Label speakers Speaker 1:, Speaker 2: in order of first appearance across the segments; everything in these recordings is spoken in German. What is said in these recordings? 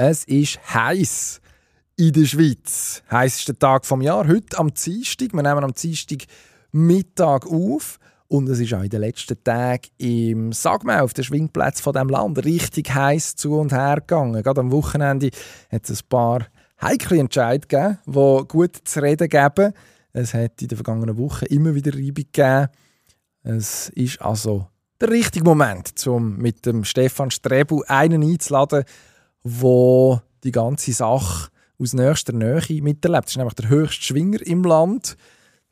Speaker 1: Es ist heiß in der Schweiz. Heißester Tag vom Jahr. Heute am Dienstag. Wir nehmen am Dienstag Mittag auf. Und es ist auch in den letzten Tagen im Sagmau, auf den Schwingplätzen von dem Land, richtig heiß zu und her gegangen. Gerade am Wochenende hat es ein paar heikle Entscheidungen gegeben, die gut zu reden geben. Es hat in den vergangenen Wochen immer wieder Reibung gegeben. Es ist also der richtige Moment, um mit dem Stefan Strebu einen einzuladen, wo die ganze Sache aus nächster Nähe miterlebt. Das ist nämlich der höchste Schwinger im Land,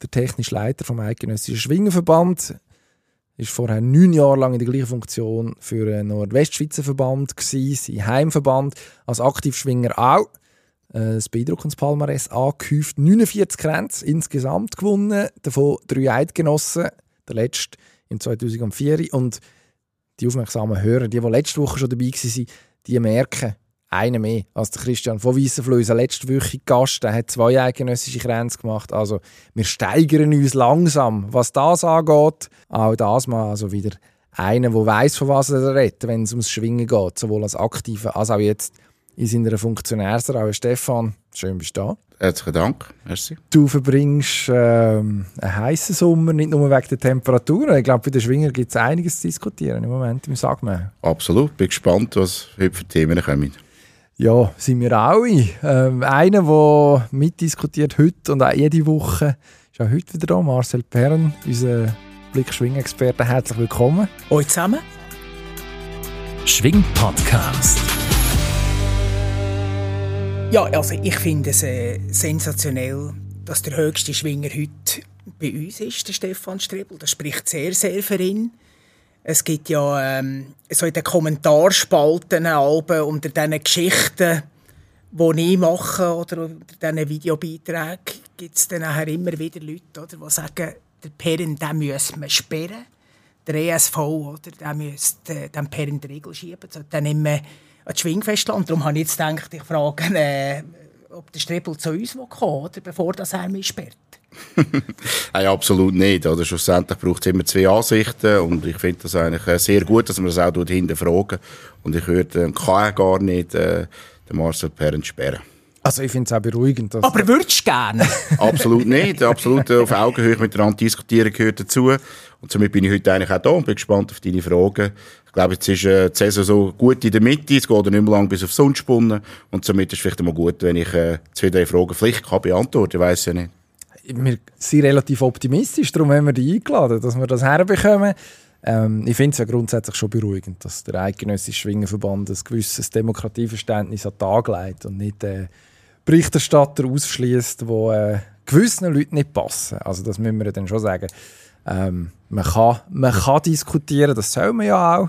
Speaker 1: der technische Leiter vom Eidgenössischen Schwingerverband. Ist vorher neun Jahre lang in der gleichen Funktion für den Nordwestschweizer Verband sein Heimverband als Aktivschwinger auch. Ein beeindruckendes Palmares angehäuft, 49 Grenzen insgesamt gewonnen, davon drei Eidgenossen, der letzte im 2004 und die aufmerksamen Hörer, die, die letzte Woche schon dabei waren, die merken, einer mehr als der Christian von Weissenflö, unser letztwöchiger Gast, der hat zwei eidgenössische Grenzen gemacht. Also wir steigern uns langsam, was das angeht. Auch das mal also wieder einer, der weiß, von was er redet, wenn es ums Schwingen geht, sowohl als Aktiver als auch jetzt in seiner Funktionärsrolle. Stefan, schön bist du da.
Speaker 2: Herzlichen Dank. Merci.
Speaker 1: Du verbringst ähm, einen heißen Sommer, nicht nur wegen der Temperaturen. Ich glaube, bei den Schwingern gibt es einiges zu diskutieren im Moment im Sagmau.
Speaker 2: Absolut. Bin gespannt, was heute für Themen kommen.
Speaker 1: Ja, sind wir alle. Ähm, einer, der mitdiskutiert heute und auch jede Woche, ist auch heute wieder da, Marcel Perren, unser Blick-Schwing-Experte. Herzlich willkommen.
Speaker 3: Euch zusammen.
Speaker 4: Schwing-Podcast.
Speaker 3: Ja, also ich finde es äh, sensationell, dass der höchste Schwinger heute bei uns ist, der Stefan Strebel. Das spricht sehr, sehr für ihn. Es gibt ja ähm, so in den Kommentarspalten Alben unter diesen Geschichten, die ich mache oder unter diesen Videobeiträgen, gibt es dann nachher immer wieder Leute, oder, die sagen, der Perrin, den müssen wir sperren. Der ESV, oder, den müsste äh, den Perrin die Regel schieben. So, dann immer an das Schwingfestland. Darum habe ich jetzt gedacht, ich frage, äh, ob der Strebel zu uns oder bevor das er mich sperrt.
Speaker 2: Nein, absolut nicht. Oder schlussendlich braucht es immer zwei Ansichten und ich finde das eigentlich äh, sehr gut, dass man das auch hinterfragen und ich würde äh, kann gar nicht äh, den Marcel Perren sperren.
Speaker 1: Also ich finde es auch beruhigend.
Speaker 3: Aber würdest du gerne?
Speaker 2: absolut nicht. Absolut auf Augenhöhe miteinander diskutieren gehört dazu. Und somit bin ich heute eigentlich auch da und bin gespannt auf deine Fragen. Ich glaube, jetzt ist äh, die Saison so gut in der Mitte, es geht nicht mehr lang bis auf Sonnenspunnen und somit ist es vielleicht mal gut, wenn ich äh, zwei, drei Fragen vielleicht kann beantworten, ich weiß ja nicht
Speaker 1: wir sind relativ optimistisch, darum haben wir die eingeladen, dass wir das herbekommen. Ähm, ich finde es ja grundsätzlich schon beruhigend, dass der eidgenössische Schwingenverband ein gewisses Demokratieverständnis an den Tag legt und nicht äh, Berichterstatter ausschließt, die äh, gewissen Leuten nicht passen. Also das müssen wir dann schon sagen. Ähm, man, kann, man kann diskutieren, das soll man ja auch.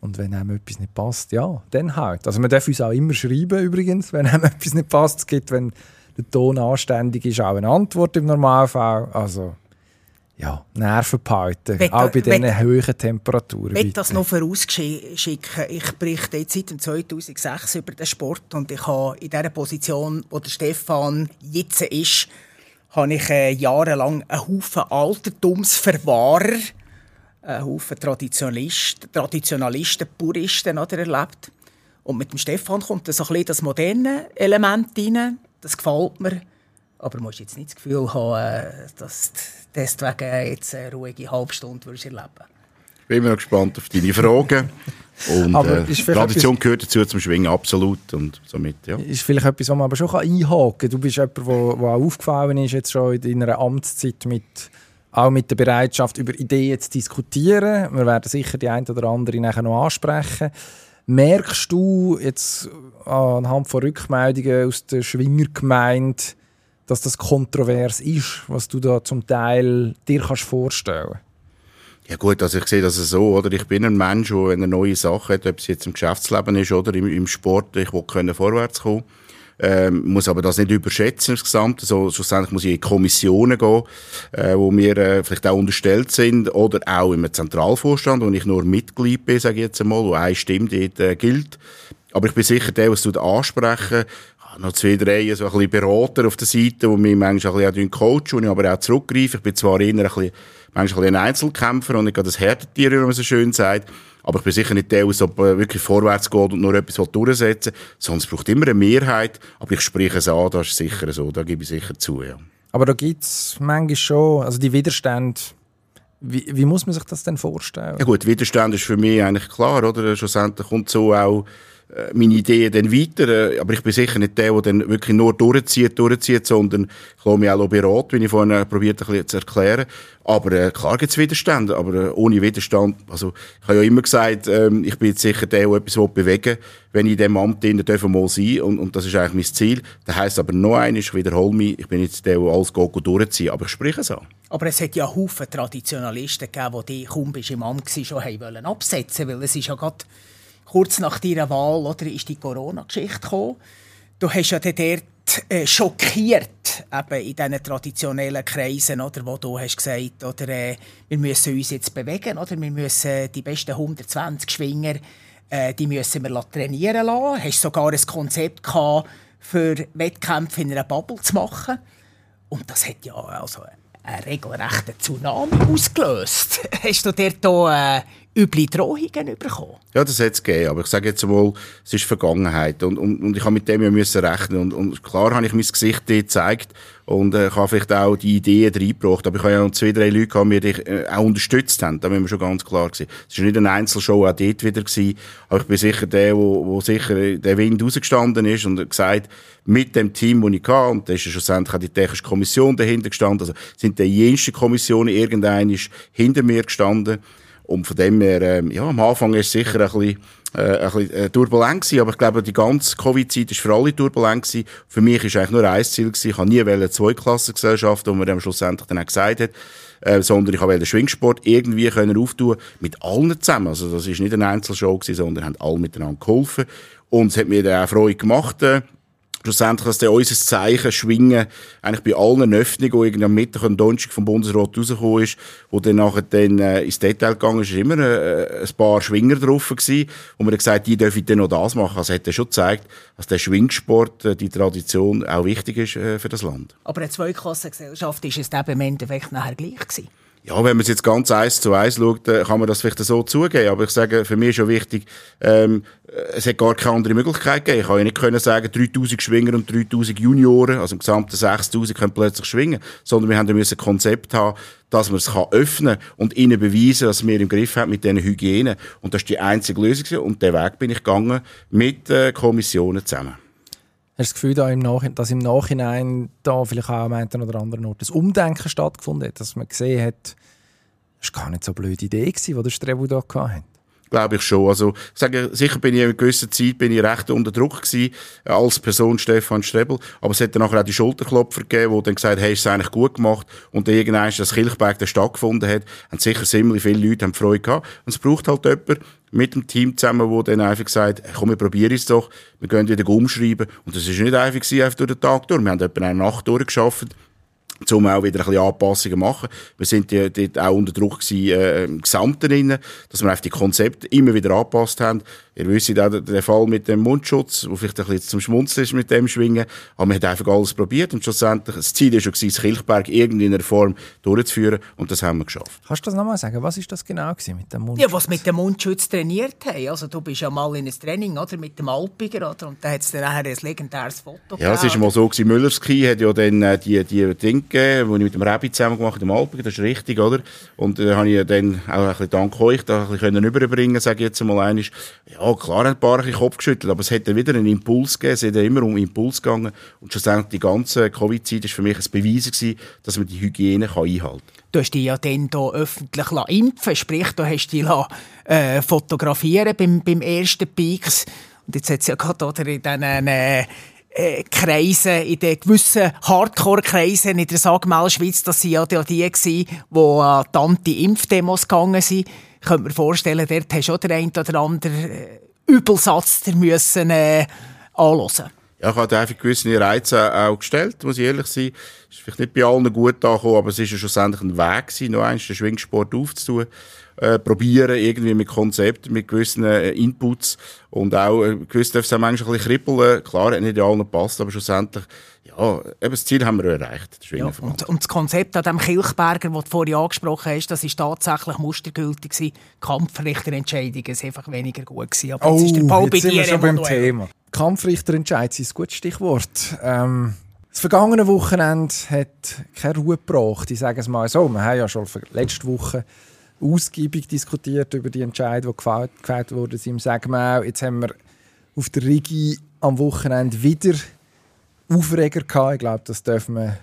Speaker 1: Und wenn einem etwas nicht passt, ja, dann halt. Also man darf uns auch immer schreiben übrigens, wenn einem etwas nicht passt. Es gibt, wenn der Ton anständig ist, auch eine Antwort im Normalfall. Also, ja, Nerven behalten, will, auch bei diesen hohen Temperaturen.
Speaker 3: Ich will das noch vorausschicken. Ich berichte jetzt seit 2006 über den Sport und ich habe in der Position, wo der Stefan jetzt ist, habe ich äh, jahrelang einen Haufen Altertumsverwahrer, einen Haufen Traditionalisten, Traditionalisten Puristen oder, erlebt. Und mit dem Stefan kommt so ein bisschen das moderne Element rein das gefällt mir. Aber du musst jetzt nicht das Gefühl haben, äh, dass du deswegen jetzt eine ruhige Halbstunde erleben würdest.
Speaker 2: Ich bin immer noch gespannt auf deine Fragen. Und äh, Tradition etwas, gehört dazu zum Schwingen, absolut. Und somit, ja.
Speaker 1: Ist vielleicht etwas, was man aber schon einhaken kann. Du bist jemand, der auch aufgefallen ist, jetzt schon in deiner Amtszeit mit auch mit der Bereitschaft, über Ideen zu diskutieren. Wir werden sicher die eine oder andere nachher noch ansprechen. Merkst du jetzt anhand von Rückmeldungen aus der Schwingergemeinde, dass das kontrovers ist, was du da zum Teil dir kannst vorstellen
Speaker 2: ja gut, also ich sehe das so, oder? Ich bin ein Mensch, der eine neue Sache hat, ob es jetzt im Geschäftsleben ist oder im, im Sport, ich will können vorwärts kommen. Ähm, muss aber das nicht überschätzen insgesamt. Also, schlussendlich muss ich in Kommissionen gehen, äh, wo mir äh, vielleicht auch unterstellt sind oder auch im Zentralvorstand, wo ich nur Mitglied bin, sage ich jetzt einmal, wo eine Stimme dort äh, gilt. Aber ich bin sicher der, was du ansprechen noch zwei, drei so ein bisschen Berater auf der Seite, die mich manchmal ein bisschen coachen, wo ich aber auch zurückgreife. Ich bin zwar eher ein bisschen, manchmal ein Einzelkämpfer und nicht gerade das Härtetier, wie man so schön sagt. Aber ich bin sicher nicht der, der äh, wirklich vorwärts geht und nur etwas durchsetzen will, es braucht immer eine Mehrheit. Aber ich spreche es an, das ist sicher so, da gebe ich sicher zu, ja.
Speaker 1: Aber da gibt es manchmal schon, also die Widerstände, wie, wie, muss man sich das denn vorstellen?
Speaker 2: Ja gut, Widerstand ist für mich eigentlich klar, oder? Schlussendlich kommt so auch meine Ideen dann weiter. Äh, aber ich bin sicher nicht der, der dann wirklich nur durchzieht, durchzieht, sondern ich lasse mich auch beraten, wie ich vorhin probiert ein zu erklären. Aber äh, klar gibt es Widerstände, aber äh, ohne Widerstand, also ich habe ja immer gesagt, ähm, ich bin jetzt sicher der, der etwas bewegen will, wenn ich in diesem Amt drin darf mal sein und, und das ist eigentlich mein Ziel. Das heisst aber noch einmal, ich wiederhole mich, ich bin jetzt der, der alles geht, durchzieht, aber ich spreche es an.
Speaker 3: Aber es hat ja Haufen Traditionalisten gegeben, die dich kaum im Amt schon haben wollen absetzen, weil es ist ja gerade kurz nach deiner Wahl oder, ist die Corona-Geschichte gekommen. Du hast ja dort äh, schockiert eben in diesen traditionellen Kreisen, oder, wo du hast gesagt oder, äh, wir müssen uns jetzt bewegen, oder, wir müssen die besten 120 Schwinger äh, die müssen wir trainieren lassen. Du hast sogar ein Konzept gehabt, für Wettkämpfe in einer Bubble zu machen. Und das hat ja also einen regelrechten Tsunami ausgelöst. Hast du dort hier, äh, üble Drohungen bekommen?
Speaker 2: Ja, das hat es gegeben. Aber ich sage jetzt mal, es ist Vergangenheit. Und, und, und ich habe mit dem ja müssen rechnen. Und, und klar habe ich mein Gesicht gezeigt. Und äh, ich habe vielleicht auch die Ideen reingebracht. Aber ich habe ja noch zwei, drei Leute gehabt, die mich äh, auch unterstützt haben. Da müssen wir schon ganz klar sein. Es war nicht eine Einzelshow auch dort wieder. Gewesen. Aber ich bin sicher der, wo, wo sicher der Wind rausgestanden ist und gesagt, mit dem Team, das ich hatte, und da ist ja schlussendlich auch die technische Kommission dahinter gestanden, also sind die jensten Kommissionen irgendein hinter mir gestanden. Und von dem her, ähm, ja, am Anfang ist es sicher ein bisschen, äh, ein bisschen äh, turbulent gewesen, aber ich glaube, die ganze Covid-Zeit ist für alle turbulent gewesen. Für mich ist eigentlich nur ein Ziel gewesen. Ich habe nie eine Zweiklassengesellschaft, wo man dann schlussendlich dann auch gesagt hat, äh, sondern ich habe den Schwingsport irgendwie können auftun mit allen zusammen. Also das ist nicht eine Einzelshow gewesen, sondern haben alle miteinander geholfen. Und es hat mir dann auch Freude gemacht, äh, schlussendlich, dass der unser Zeichen schwingen, eigentlich bei allen Öffnungen, die irgendwie am Mittag und Donnerstag vom Bundesrat rausgekommen ist, wo dann nachher dann, äh, ins Detail gegangen ist, ist immer äh, ein paar Schwinger drauf gewesen, wo man gesagt die dürfen dann noch das machen. Also hat er schon gezeigt, dass der Schwingsport, äh, die Tradition auch wichtig ist äh, für das Land.
Speaker 3: Aber eine Zweiklassengesellschaft ist es eben im Endeffekt nachher gleich gewesen?
Speaker 2: Ja, wenn man es jetzt ganz eins zu eins schaut, kann man das vielleicht so zugeben. Aber ich sage, für mich ist schon wichtig, ähm, es hat gar keine andere Möglichkeit gegeben. Ich kann ja nicht können sagen, 3000 Schwinger und 3000 Junioren, also im gesamten 6000 können plötzlich schwingen. Sondern wir haben ein Konzept haben, dass man es öffnen kann und ihnen beweisen, dass wir im Griff haben mit diesen Hygiene. Und das ist die einzige Lösung. Und den Weg bin ich gegangen mit äh, Kommissionen zusammen.
Speaker 1: Hast du das Gefühl, da im dass im Nachhinein da vielleicht auch am einen oder anderen Ort das Umdenken stattgefunden hat, dass man gesehen hat, das war gar nicht so eine blöde Idee, die der Strebu da hatte?
Speaker 2: Glaube ich schon. Also, sage, sicher bin ich in einer gewissen Zeit bin ich recht unter Druck gewesen, als Person Stefan Strebel. Aber es hat dann nachher auch die Schulterklopfer gegeben, die dann gesagt haben, hey, ist es eigentlich gut gemacht. Und dann irgendwann, dass Kilchberg dann stattgefunden hat, haben sicher ziemlich viele Leute haben Freude gehabt. Und es braucht halt jemanden, mit dem Team zusammen, wo dann einfach gesagt, komm, wir probieren es doch, wir gehen wieder umschreiben. Und das ist nicht einfach einfach durch den Tag durch. Wir haben etwa eine Nacht durchgearbeitet um auch wieder ein bisschen Anpassungen zu machen. Wir sind dort auch unter Druck gewesen, äh, im Gesamten drin, dass wir einfach die Konzepte immer wieder angepasst haben. Ihr wisst auch der Fall mit dem Mundschutz, wo vielleicht ein bisschen zum Schmunzeln ist mit dem Schwingen, aber man hat einfach alles probiert und schlussendlich, das Ziel war schon, das Kilchberg irgendwie in einer Form durchzuführen und das haben wir geschafft.
Speaker 1: Kannst du das nochmal sagen? Was ist das genau mit dem Mundschutz?
Speaker 3: Ja, was mit dem Mundschutz trainiert haben. Also du bist ja mal in einem Training oder, mit dem Alpiger oder, und da hat es dann nachher ein legendäres Foto
Speaker 2: Ja, es ist mal so gewesen, Müllerski hat ja dann äh, die, die Dinge gegeben, die ich mit dem Rabbi zusammen gemacht habe, dem Alpiger, das ist richtig, oder? Und da äh, habe ich dann auch ein bisschen dank euch da ein bisschen überbringen sage ich jetzt mal einmal. Ja, klar, ein paar ein Kopf geschüttelt, aber es hat dann wieder einen Impuls gegeben, es hat immer um Impuls gegangen und schlussendlich die ganze Covid-Zeit war für mich ein Beweis gewesen, dass man die Hygiene kann einhalten kann.
Speaker 3: Du hast dich ja dann hier öffentlich impfen sprich, du hast dich äh, fotografieren beim, beim ersten Peaks. Und jetzt hat es ja gerade in diesen äh, äh, Kreisen, in den gewissen Hardcore-Kreisen in der Sagmel-Schweiz, das waren ja die, die, die an die Anti-Impfdemos gegangen sind. Ich könnte mir vorstellen, dort hast du auch den einen oder anderen äh, Übelsatz müssen, äh, anhören
Speaker 2: Ja, ich habe einfach gewisse Reize auch gestellt, muss ich ehrlich sein. Ist vielleicht nicht bei allen gut angekommen, aber es ist ja schlussendlich ein Weg gewesen, noch eins den Schwingsport aufzutun. Äh, probieren, irgendwie mit Konzepten, mit gewissen äh, Inputs und auch, äh, gewiss darf es auch manchmal ein bisschen kribbeln. Klar, hat nicht allen gepasst, aber schlussendlich, ja, eben das Ziel haben wir erreicht.
Speaker 3: Ja, und, und, das Konzept an dem Kilchberger, das du vorhin angesprochen hast, das ist tatsächlich mustergültig gewesen. Kampfrichterentscheidungen sind einfach weniger gut gewesen.
Speaker 1: Aber oh, jetzt ist der Paul jetzt sind wir schon beim Thema. Kampfrichterentscheid ist ein gutes Stichwort. Ähm, das vergangene Wochenende hat keine Ruhe gebracht. Ich sage es mal so. Wir haben ja schon letzte Woche ausgiebig diskutiert über die Entscheidung, die gefällt wurde im Segmau. Jetzt haben wir auf der Rigi am Wochenende wieder Aufreger gehabt. Ich glaube, das dürfen wir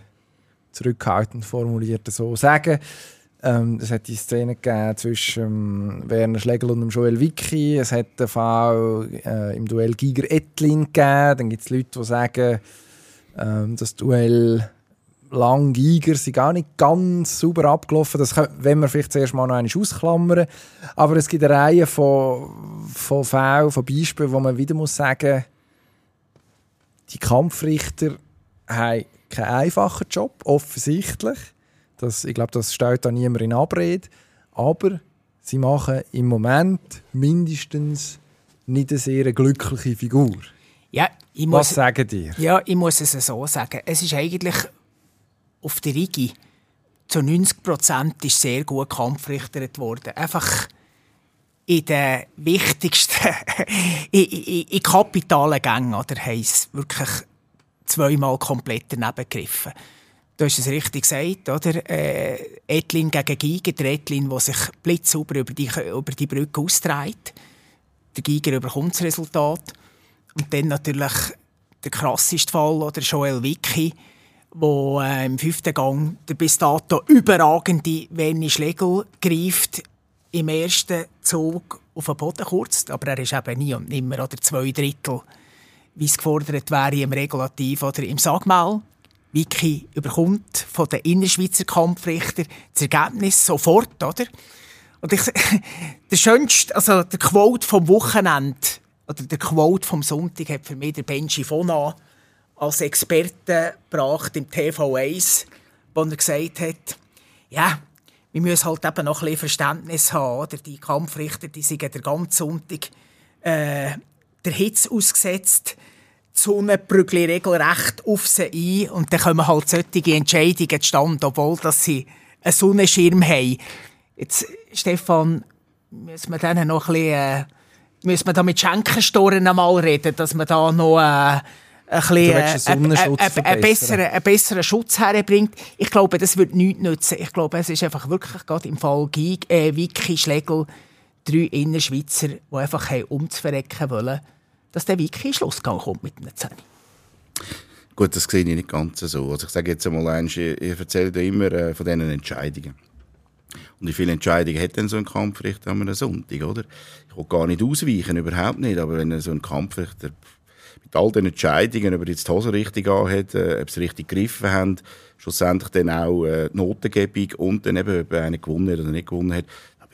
Speaker 1: zurückhaltend formuliert so sagen. Ähm, es hat die Szene zwischen ähm, Werner Schlegel und Joel Wicki. Es hat den Fall äh, im Duell Giger-Etlin gegeben. Dann gibt es Leute, die sagen, ähm, das Duell lang Giger sind gar nicht ganz sauber abgelaufen. Das wenn wir vielleicht zuerst mal noch einmal ausklammern. Aber es gibt eine Reihe von, von Fällen, von Beispielen, wo man wieder muss sagen die Kampfrichter haben keinen einfachen Job, offensichtlich. Das, ich glaube, das stellt da niemand in Abrede. Aber sie machen im Moment mindestens nicht eine sehr glückliche Figur.
Speaker 3: Ja,
Speaker 1: muss, Was sagen die?
Speaker 3: Ja, ich muss es so sagen. Es ist eigentlich auf der Rigi zu 90 Prozent ist sehr gut kampfrichtert worden. Einfach in den wichtigsten, in, in, in kapitalen Gängen, oder heisst wirklich zweimal komplett daneben gegriffen. Du hast es richtig gesagt, oder? Äh, Etlin gegen Giger, der Etlin, der sich blitzsauber über die, über die Brücke austreibt. Der Giger überkommt das Resultat. Und dann natürlich der krasseste Fall, oder Joel Wicki, wo äh, im fünften Gang der bis dato überragende Werni Schlegel greift, im ersten Zug auf den Boden kurz, aber er ist eben nie und nimmer oder zwei Drittel, wie es gefordert wäre im Regulativ oder im Sagmal. Wiki überkommt von den Innerschweizer Kampfrichter das Ergebnis sofort, oder? Und ich, der schönste, also der Quote vom Wochenende oder der Quote vom Sonntag hat für mich der Benji Fona als Experte gebracht im TV1, wo er gesagt hat, ja, wir müssen halt eben noch ein bisschen Verständnis haben. Oder? Die Kampfrichter die sind den ganzen Sonntag äh, der Hitze ausgesetzt. Die Sonne prügelt regelrecht auf sie ein und dann kommen halt solche Entscheidungen zustande, obwohl dass sie einen Sonnenschirm haben. Jetzt, Stefan, müssen wir dann noch ein bisschen, äh, müssen wir da mit Schenkenstoren einmal reden, dass wir da noch äh, ein bisschen, äh, einen, besseren, einen besseren Schutz herbringt. Ich glaube, das wird nichts nützen. Ich glaube, es ist einfach wirklich gerade im Fall Gig, äh, Wiki, Schlegel, drei Innerschweizer, die einfach umzuverrecken wollen, dass der Wiki in Schlussgang kommt mit einer Zähne.
Speaker 2: Gut, das sehe ich nicht ganz so. Also ich sage jetzt einmal eins, ich, ich erzähle immer äh, von diesen Entscheidungen. Und wie viele Entscheidungen hat denn so ein Kampfrichter am Sonntag, oder? Ich will gar nicht ausweichen, überhaupt nicht, aber wenn so ein Kampfrichter mit all den Entscheidungen, ob er jetzt die Hose richtig anhat, äh, ob sie richtig gegriffen haben, schlussendlich dann auch äh, die Notengebung und dann eben, ob einer gewonnen hat oder nicht gewonnen hat.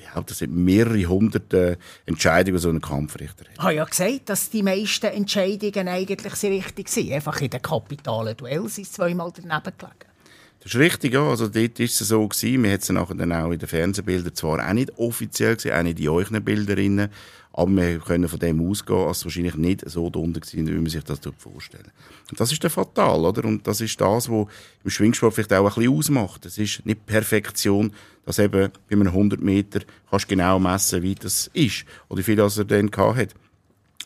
Speaker 2: Behaupte, das sind mehrere hunderte Entscheidungen, die so ein Kampfrichter hat.
Speaker 3: Ich habe ja gesagt, dass die meisten Entscheidungen eigentlich sehr richtig sind. Einfach in den kapitalen Duells sind zweimal daneben gelegen.
Speaker 2: Das ist richtig, ja. Also dort war es so gewesen. Wir haben es nachher dann auch in den Fernsehbildern zwar auch nicht offiziell gesehen, auch nicht in euren Bilderinnen, aber wir können von dem ausgehen, dass es wahrscheinlich nicht so drunter war, wie man sich das vorstellen Und das ist der Fatal, oder? Und das ist das, was im Schwingsport vielleicht auch ein bisschen ausmacht. Es ist nicht Perfektion, dass eben bei einem 100 Meter kannst genau messen, wie das ist oder wie viel das er dann hat.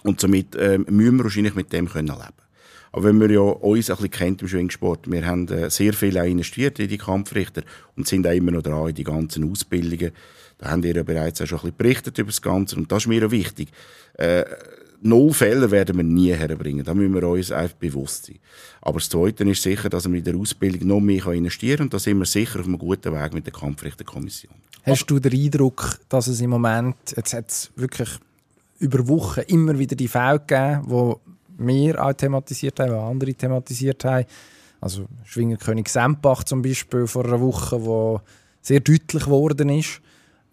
Speaker 2: Und somit äh, müssen wir wahrscheinlich mit dem können leben. Aber wenn man ja uns ein bisschen kennt im Schwingsport, wir haben äh, sehr viel investiert in die Kampfrichter und sind auch immer noch dran in die ganzen Ausbildungen. Da haben ihr ja bereits auch schon ein bisschen berichtet über das Ganze und das ist mir auch wichtig. Äh, Null Fälle werden wir nie herbringen. Da müssen wir uns einfach bewusst sein. Aber das Zweite ist sicher, dass wir in der Ausbildung noch mehr investieren können. Und da sind wir sicher auf einem guten Weg mit der Kampfrichterkommission.
Speaker 1: Hast du den Eindruck, dass es im Moment, jetzt hat es wirklich über Wochen immer wieder die Fälle gegeben, die wir auch thematisiert haben, die andere thematisiert haben. Also Schwingerkönig Sempach zum Beispiel vor einer Woche, wo sehr deutlich geworden ist.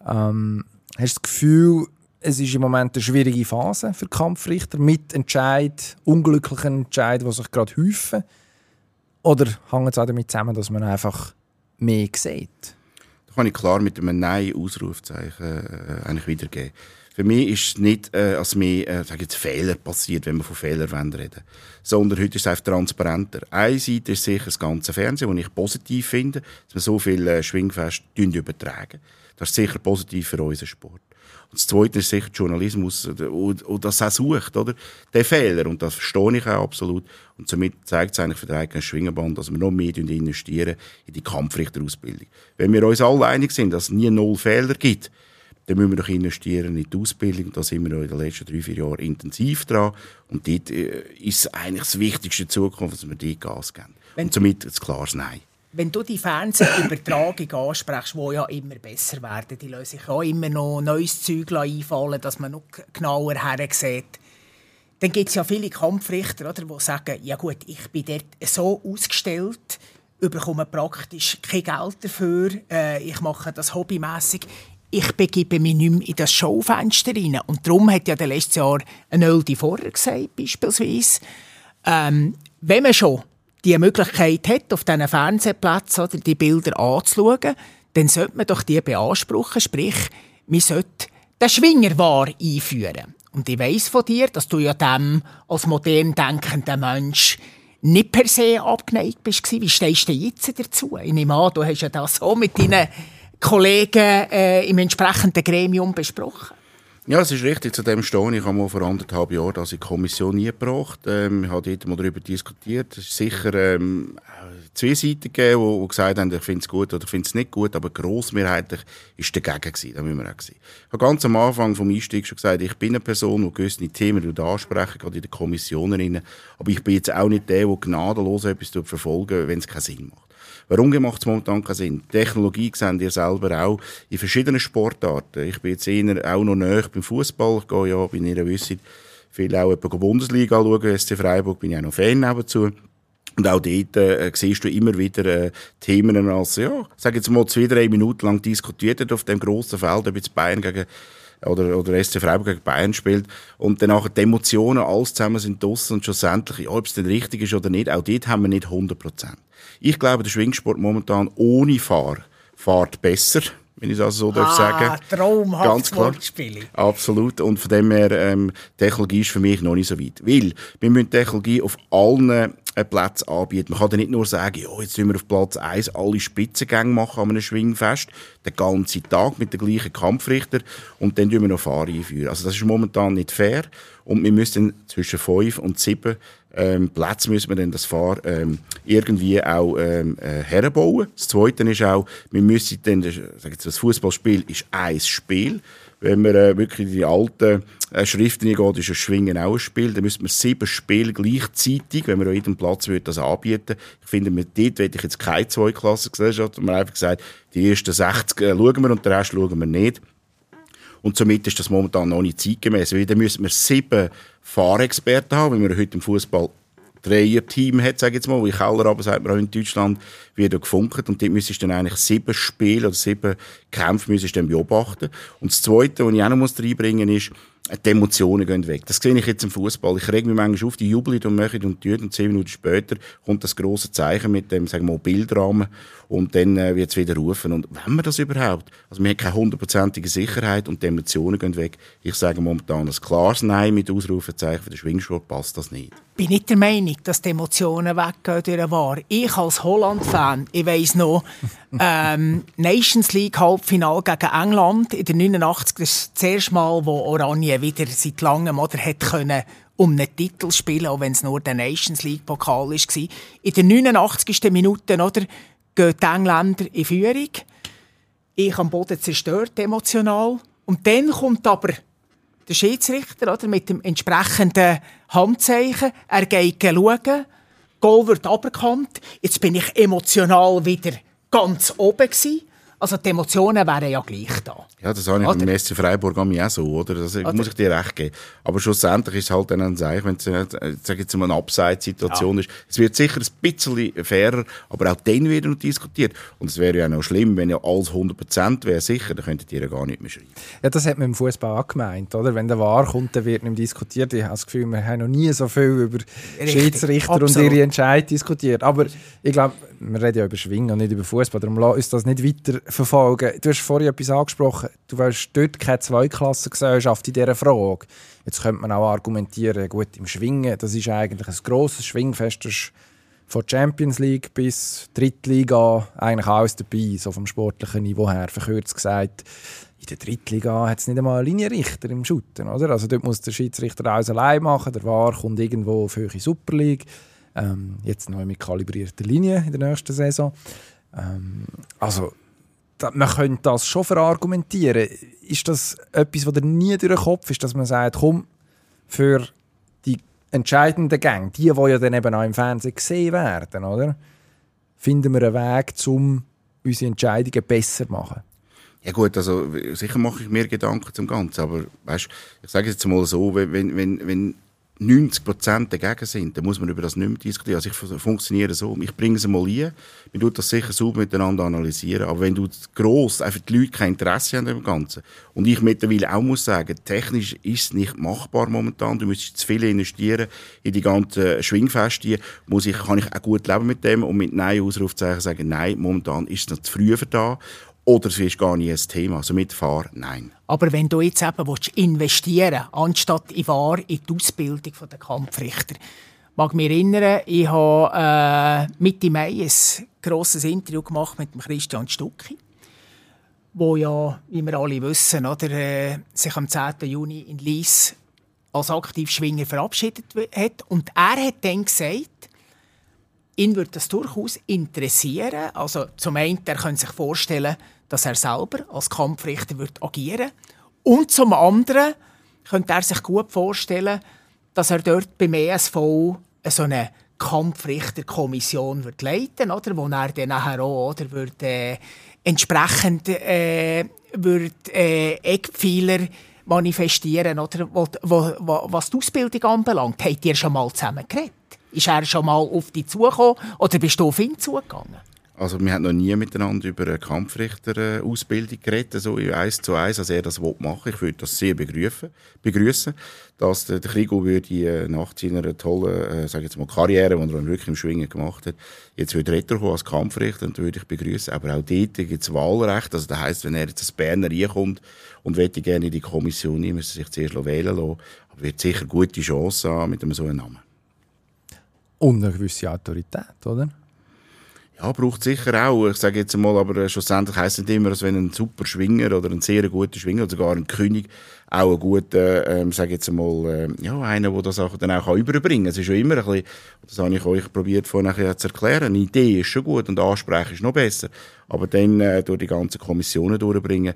Speaker 1: Ähm, hast du das Gefühl, es ist im Moment eine schwierige Phase für Kampfrichter mit Entscheid, unglücklichen Entscheid, die sich gerade häufen. Oder hängt es auch damit zusammen, dass man einfach mehr sieht?
Speaker 2: Da kann ich klar mit einem Nein-Ausrufzeichen äh, eigentlich wiedergeben. Für mich ist es nicht, äh, als mehr äh, Fehler passiert, wenn wir von Fehlern reden sondern heute ist es einfach transparenter. Eine Seite ist sicher das ganze Fernsehen, das ich positiv finde, dass wir so viel äh, Schwingfest übertragen. Das ist sicher positiv für unseren Sport. Und das Zweite ist sicher Journalismus, und, und das auch sucht, oder? Den Fehler, und das verstehe ich auch absolut. Und somit zeigt es eigentlich für den eigenen Schwingerband, dass wir noch mehr investieren in die Kampfrichterausbildung. Wenn wir uns alle einig sind, dass es nie null Fehler gibt, dann müssen wir doch investieren in die Ausbildung. Da sind wir in den letzten drei, vier Jahren intensiv dran. Und dort äh, ist eigentlich das Wichtigste in Zukunft, dass wir dort Gas geben. Wenn und somit ein klares Nein
Speaker 3: wenn du die Fernsehübertragung ansprichst, die ja immer besser werden, die lösen sich auch immer noch neues Zeug einfallen, dass man noch genauer her sieht. Dann gibt es ja viele Kampfrichter, oder, die sagen, ja gut, ich bin dort so ausgestellt, bekomme praktisch kein Geld dafür, äh, ich mache das hobbymäßig. Ich begebe mich nicht mehr in das Schaufenster rein. Und darum hat ja letztes Jahr ein Öldi vorher gesagt, beispielsweise, ähm, wenn man schon die Möglichkeit hat, auf diesen Fernsehplätzen oder die Bilder anzuschauen, dann sollte man doch die beanspruchen, sprich, man sollte den Schwingerwahr einführen. Und ich weiss von dir, dass du ja dem als modern denkender Mensch nicht per se abgeneigt bist. Wie stehst du jetzt dazu? Ich nehme an, du hast ja das so mit deinen Kollegen äh, im entsprechenden Gremium besprochen.
Speaker 2: Ja, es ist richtig, zu dem stehe ich. habe mal vor anderthalb Jahren das in die Kommission nie gebracht. Ähm, ich habe dort mal darüber diskutiert. Es ist sicher ähm, zwei Seiten gegeben, die, gesagt haben, ich finde es gut oder ich finde es nicht gut, aber grossmehrheitlich war dagegen gewesen. Da müssen wir auch sehen. Ich habe ganz am Anfang vom Einstieg schon gesagt, ich bin eine Person, die gewisse Themen ansprechen, gerade in den Kommissionen. Aber ich bin jetzt auch nicht der, der gnadenlos etwas verfolgen wenn es keinen Sinn macht. Warum macht es momentan keinen Sinn? Technologie seht ihr selber auch in verschiedenen Sportarten. Ich bin jetzt eher auch noch näher beim Fußball. Ich gehe ja, wie ihr wisst, viel auch die Bundesliga anschauen. SC Freiburg bin ich auch noch Fan nebenzu. Und auch dort äh, siehst du immer wieder äh, Themen als, ja, sag jetzt mal zwei, drei Minuten lang diskutiert auf dem grossen Feld, ob jetzt Bayern gegen oder, oder SC Freiburg gegen Bayern spielt und danach die Emotionen, alles zusammen sind draussen und schlussendlich, ja, ob es denn richtig ist oder nicht, auch dort haben wir nicht 100 Prozent. Ich glaube, der Schwingsport momentan ohne Fahr fährt besser wenn ich das so ah, darf sagen.
Speaker 3: Traumhaft Ganz klar.
Speaker 2: Absolut. Und von dem her, ähm, Technologie ist für mich noch nicht so weit. Weil, wir müssen Technologie auf allen äh, Plätzen anbieten. Man kann da nicht nur sagen, ja, jetzt müssen wir auf Platz 1 alle Spitzengänge machen an einem Schwingfest, den ganzen Tag mit den gleichen Kampfrichter und dann tun wir noch Fahrer einführen. Also das ist momentan nicht fair und wir müssen zwischen 5 und 7 ähm, Plätze müssen wir dann das Fahr ähm, irgendwie auch ähm, äh, herbauen. Das Zweite ist auch, wir müssen dann, sag jetzt, das Fußballspiel ist ein Spiel. Wenn man äh, wirklich in die alten äh, Schriften geht, ist ein Schwingen auch ein Spiel. Dann müssen wir sieben Spiele gleichzeitig, wenn wir an jedem Platz würde das anbieten. Ich finde, mit dort will ich jetzt keine Zweiklassengesellschaft. Man einfach gesagt, die ersten 60 äh, schauen wir und den Rest schauen wir nicht. Und somit ist das momentan noch nicht zeitgemäß. Weil dann müssen wir sieben Fahrexperten haben, wie wir heute im Fußball Dreier-Team hat, sage ich jetzt mal, wie Keller aber sagt man auch in Deutschland, wird gefunkt und dort müsstest du dann eigentlich sieben Spiele oder sieben Kämpfe müsstest dann beobachten. Und das Zweite, was ich auch noch reinbringen muss, ist, die Emotionen gehen weg. Das sehe ich jetzt im Fußball. Ich reg mich manchmal auf, die jubeln und machen und tun und zehn Minuten später kommt das große Zeichen mit dem, sagen wir mal, Bildrahmen und dann äh, wird es wieder rufen. Und wenn wir das überhaupt? Also wir haben keine hundertprozentige Sicherheit und die Emotionen gehen weg. Ich sage momentan ein klares Nein mit Ausrufezeichen für den Schwingsport passt das nicht.
Speaker 3: Ich bin nicht der Meinung, dass die Emotionen weggehen durch War. Ich als Holland-Fan, ich weiss noch, ähm, Nations League Halbfinale gegen England in der 89. Das ist das erste Mal, wo Oranje wieder seit langem oder hat können um einen Titel spielen, auch wenn es nur der Nations League Pokal war. In der 89. Minute oder, gehen die Engländer in Führung. Ich am Boden zerstört emotional. Und dann kommt aber der Schiedsrichter oder, mit dem entsprechenden Handzeichen. Er geht schauen. Goal wird aberkannt. Jetzt bin ich emotional wieder ganz oben gewesen. Also die Emotionen wären ja gleich da.
Speaker 2: Ja, das habe ich oder? beim SC Freiburg auch so, oder? Das oder? muss ich dir recht geben. Aber schlussendlich ist es halt dann ein Zeichen, wenn es, äh, sag jetzt mal, eine Abseitssituation ja. ist. Es wird sicher ein bisschen fairer, aber auch dann wird noch diskutiert. Und es wäre ja noch schlimm, wenn ja alles 100% wäre sicher, dann könntet ihr ja gar nicht mehr schreiben.
Speaker 1: Ja, das hat man im Fußball auch gemeint, oder? Wenn der Wahr kommt, dann wird nicht diskutiert. Ich habe das Gefühl, wir haben noch nie so viel über Richtig, Schiedsrichter absolut. und ihre Entscheidungen diskutiert. Aber ich glaube, wir reden ja über Schwingen und nicht über Fußball, darum lass uns das nicht weiter verfolgen. Du hast vorhin etwas angesprochen, du willst dort keine Zweiklassengesellschaft in dieser Frage. Jetzt könnte man auch argumentieren, gut, im Schwingen, das ist eigentlich ein grosses Schwingfest, das von Champions League bis Drittliga eigentlich alles dabei, so vom sportlichen Niveau her, verkürzt gesagt. In der Drittliga hat es nicht einmal einen Linienrichter im Shooten, oder? Also dort muss der Schiedsrichter alles allein machen, der VAR kommt irgendwo auf höhere Super League. Ähm, jetzt neu mit kalibrierter Linie in der nächsten Saison. Ähm, also, man könnte das schon verargumentieren. Ist das etwas, was nie durch den Kopf ist, dass man sagt, komm, für die entscheidenden Gänge, die, die ja dann eben auch im Fernsehen gesehen werden, oder? finden wir einen Weg, um unsere Entscheidungen besser zu machen?
Speaker 2: Ja gut, also sicher mache ich mir Gedanken zum Ganzen, aber weißt, ich sage jetzt mal so, wenn, wenn, wenn 90 Prozent dagegen sind, dann muss man über das nicht mehr diskutieren. Also ich funktioniere so, ich bringe es mal ein, man tut das sicher sauber miteinander analysieren, aber wenn du gross einfach die Leute kein Interesse haben am Ganzen. Und ich mittlerweile auch muss sagen, technisch ist es nicht machbar momentan, du müsstest zu viel investieren in die ganzen Schwingfeste, muss ich, kann ich auch gut leben mit dem und mit Nein-Ausrufzeichen sagen, nein, momentan ist es noch zu früh für da oder es ist gar nicht ein Thema. Also mit Fahr, nein.
Speaker 3: Aber wenn du jetzt eben willst, investieren anstatt in Fahr, in die Ausbildung der Kampfrichter, mag mich erinnern, ich habe äh, Mitte Mai ein grosses Interview gemacht mit Christian Stucki, wo ja, wie wir alle wissen, oder, äh, sich am 10. Juni in Lies als Aktivschwinger verabschiedet hat. Und er hat dann gesagt, ihn würde das durchaus interessieren. Also zum einen, er könnte sich vorstellen, dass er selber als Kampfrichter wird agieren Und zum anderen könnte er sich gut vorstellen, dass er dort beim ESV so eine Kampfrichterkommission wird leiten oder wo er dann nachher auch oder wird, äh, entsprechend äh, wird, äh, Eckpfeiler manifestieren oder wo, wo, was die Ausbildung anbelangt. Habt ihr schon mal zusammen geredet? Ist er schon mal auf dich zugekommen oder bist du auf ihn zugegangen?
Speaker 2: Also wir haben noch nie miteinander über eine Kampfrichter-Ausbildung geredet, so eins zu eins, als er das machen will. Ich würde das sehr begrüßen, begrüßen, dass der, Krigo würde äh, nach seiner tollen, äh, jetzt mal Karriere, die er wirklich im Schwingen gemacht hat, jetzt würde Retter als Kampfrichter und würde ich begrüßen. Aber auch dort gibt es Wahlrecht. Also das heisst, wenn er jetzt als Berner reinkommt und möchte gerne in die Kommission nehmen, müsste er sich zuerst wählen lassen. Aber wird sicher gute Chance haben mit einem so einem Namen.
Speaker 1: Und eine gewisse Autorität, oder?
Speaker 2: Ja, braucht sicher auch. Ich sage jetzt mal, aber schlussendlich heisst es nicht immer, dass wenn ein super Schwinger oder ein sehr guter Schwinger oder sogar ein König auch ein guter, ähm, sage jetzt mal, äh, ja, einer, der das auch dann auch überbringen kann. Es ist schon immer ein bisschen, das habe ich euch probiert vorhin zu erklären, eine Idee ist schon gut und Ansprache ist noch besser. Aber dann äh, durch die ganzen Kommissionen durchbringen,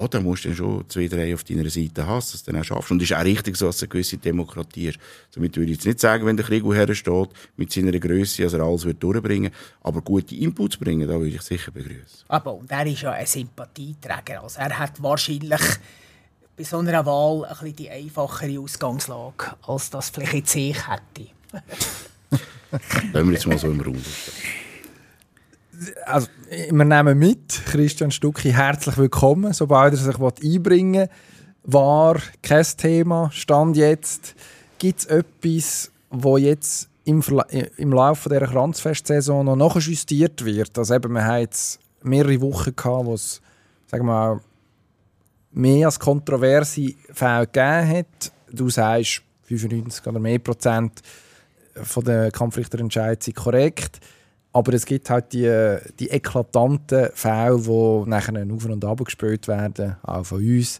Speaker 2: ja, da musst du dann schon zwei, drei auf deiner Seite haben, dass du es dann auch schaffst. Und es ist auch richtig so, dass es eine gewisse Demokratie ist. Somit würde ich jetzt nicht sagen, wenn der Krieg hersteht, mit seiner Größe, dass er alles wird durchbringen aber gute Inputs bringen, da würde ich sicher begrüßen.
Speaker 3: Aber und er ist ja ein Sympathieträger. Also er hat wahrscheinlich bei so einer Wahl ein bisschen die einfachere Ausgangslage, als das vielleicht jetzt ich hätte.
Speaker 2: Lassen wir jetzt mal so im Raum
Speaker 1: also, wir nehmen mit, Christian Stucki, herzlich willkommen, sobald er sich einbringen will. War kein Thema, Stand jetzt. Gibt es etwas, wo jetzt im, im Laufe dieser Kranzfestsaison noch nachjustiert wird? Also eben, wir haben jetzt mehrere Wochen gehabt, wo es, sagen wir mal, mehr als kontroverse Fälle gegeben hat. Du sagst, 95 oder mehr Prozent von den Kampfrichterentscheidungen sind korrekt. Aber es gibt halt die, die eklatanten Fälle, die nachher auf und ab gespielt werden, auch von uns.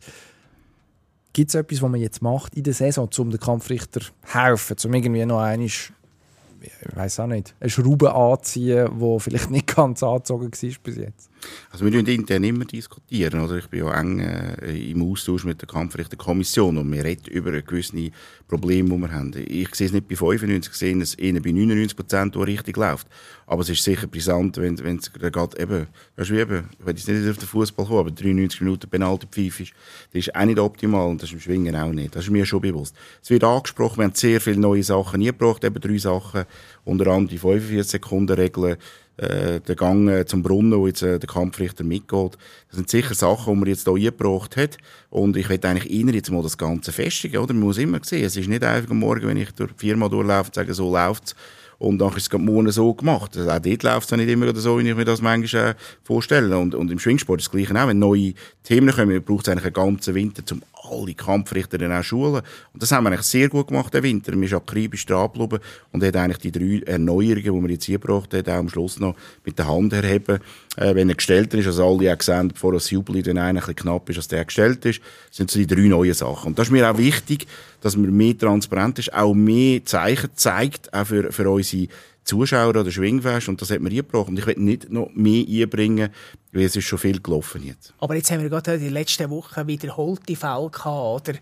Speaker 1: Gibt es etwas, was man jetzt macht in der Saison, um den Kampfrichter zu helfen, um irgendwie noch einmal ich weiß auch nicht, eine Schraube anziehen, die vielleicht nicht ganz angezogen war bis jetzt?
Speaker 2: Also wir diskutieren intern immer diskutieren. Oder? Ich bin ja eng äh, im Austausch mit der Kampfrichterkommission und wir reden über gewisse Probleme, die wir haben. Ich sehe es nicht bei 95, ich sehe es eher bei 99 Prozent, wo richtig läuft. Aber es ist sicher brisant, wenn, es gerade eben, weißt du, eben, ich will jetzt nicht auf den Fußball kommen, aber 93 Minuten Penalty pfeif ist, das ist auch nicht optimal und das ist im Schwingen auch nicht. Das ist mir schon bewusst. Es wird angesprochen, wir haben sehr viele neue Sachen nie gebraucht, eben drei Sachen, unter anderem die 45 Sekunden Regeln, äh, der Gang äh, zum Brunnen, wo jetzt äh, der Kampfrichter mitgeht. Das sind sicher Sachen, die man jetzt hier eingebracht hat. Und ich will eigentlich Ihnen jetzt mal das Ganze festigen, oder? Man muss immer sehen, es ist nicht einfach am Morgen, wenn ich durch die Firma durchlaufe und sage, so läuft's. Und dann ist es morgen so gemacht. Also auch dort läuft es nicht immer so, wie ich mir das manchmal äh, vorstelle. Und, und im Schwingsport ist das Gleiche auch. Wenn neue Themen kommen, braucht es eigentlich einen ganzen Winter, um alle Kampfrichter dann auch schulen. Und das haben wir eigentlich sehr gut gemacht, den Winter. Wir sind akribisch dran geblieben und hat eigentlich die drei Erneuerungen, die wir jetzt hier gebracht haben, auch am Schluss noch mit der Hand erheben. Äh, wenn er gestellt ist, also alle auch gesehen, bevor das Jubel dann ein knapp ist, als der gestellt ist, sind so die drei neuen Sachen. Und das ist mir auch wichtig, dass man mehr transparent ist, auch mehr Zeichen zeigt, auch für, für unsere Zuschauer oder Schwingfest und das hat man eingebracht. Und ich will nicht noch mehr einbringen, weil es ist schon viel gelaufen jetzt.
Speaker 3: Aber jetzt haben wir gerade in den letzten Wochen wiederholte Fälle gehabt, oder?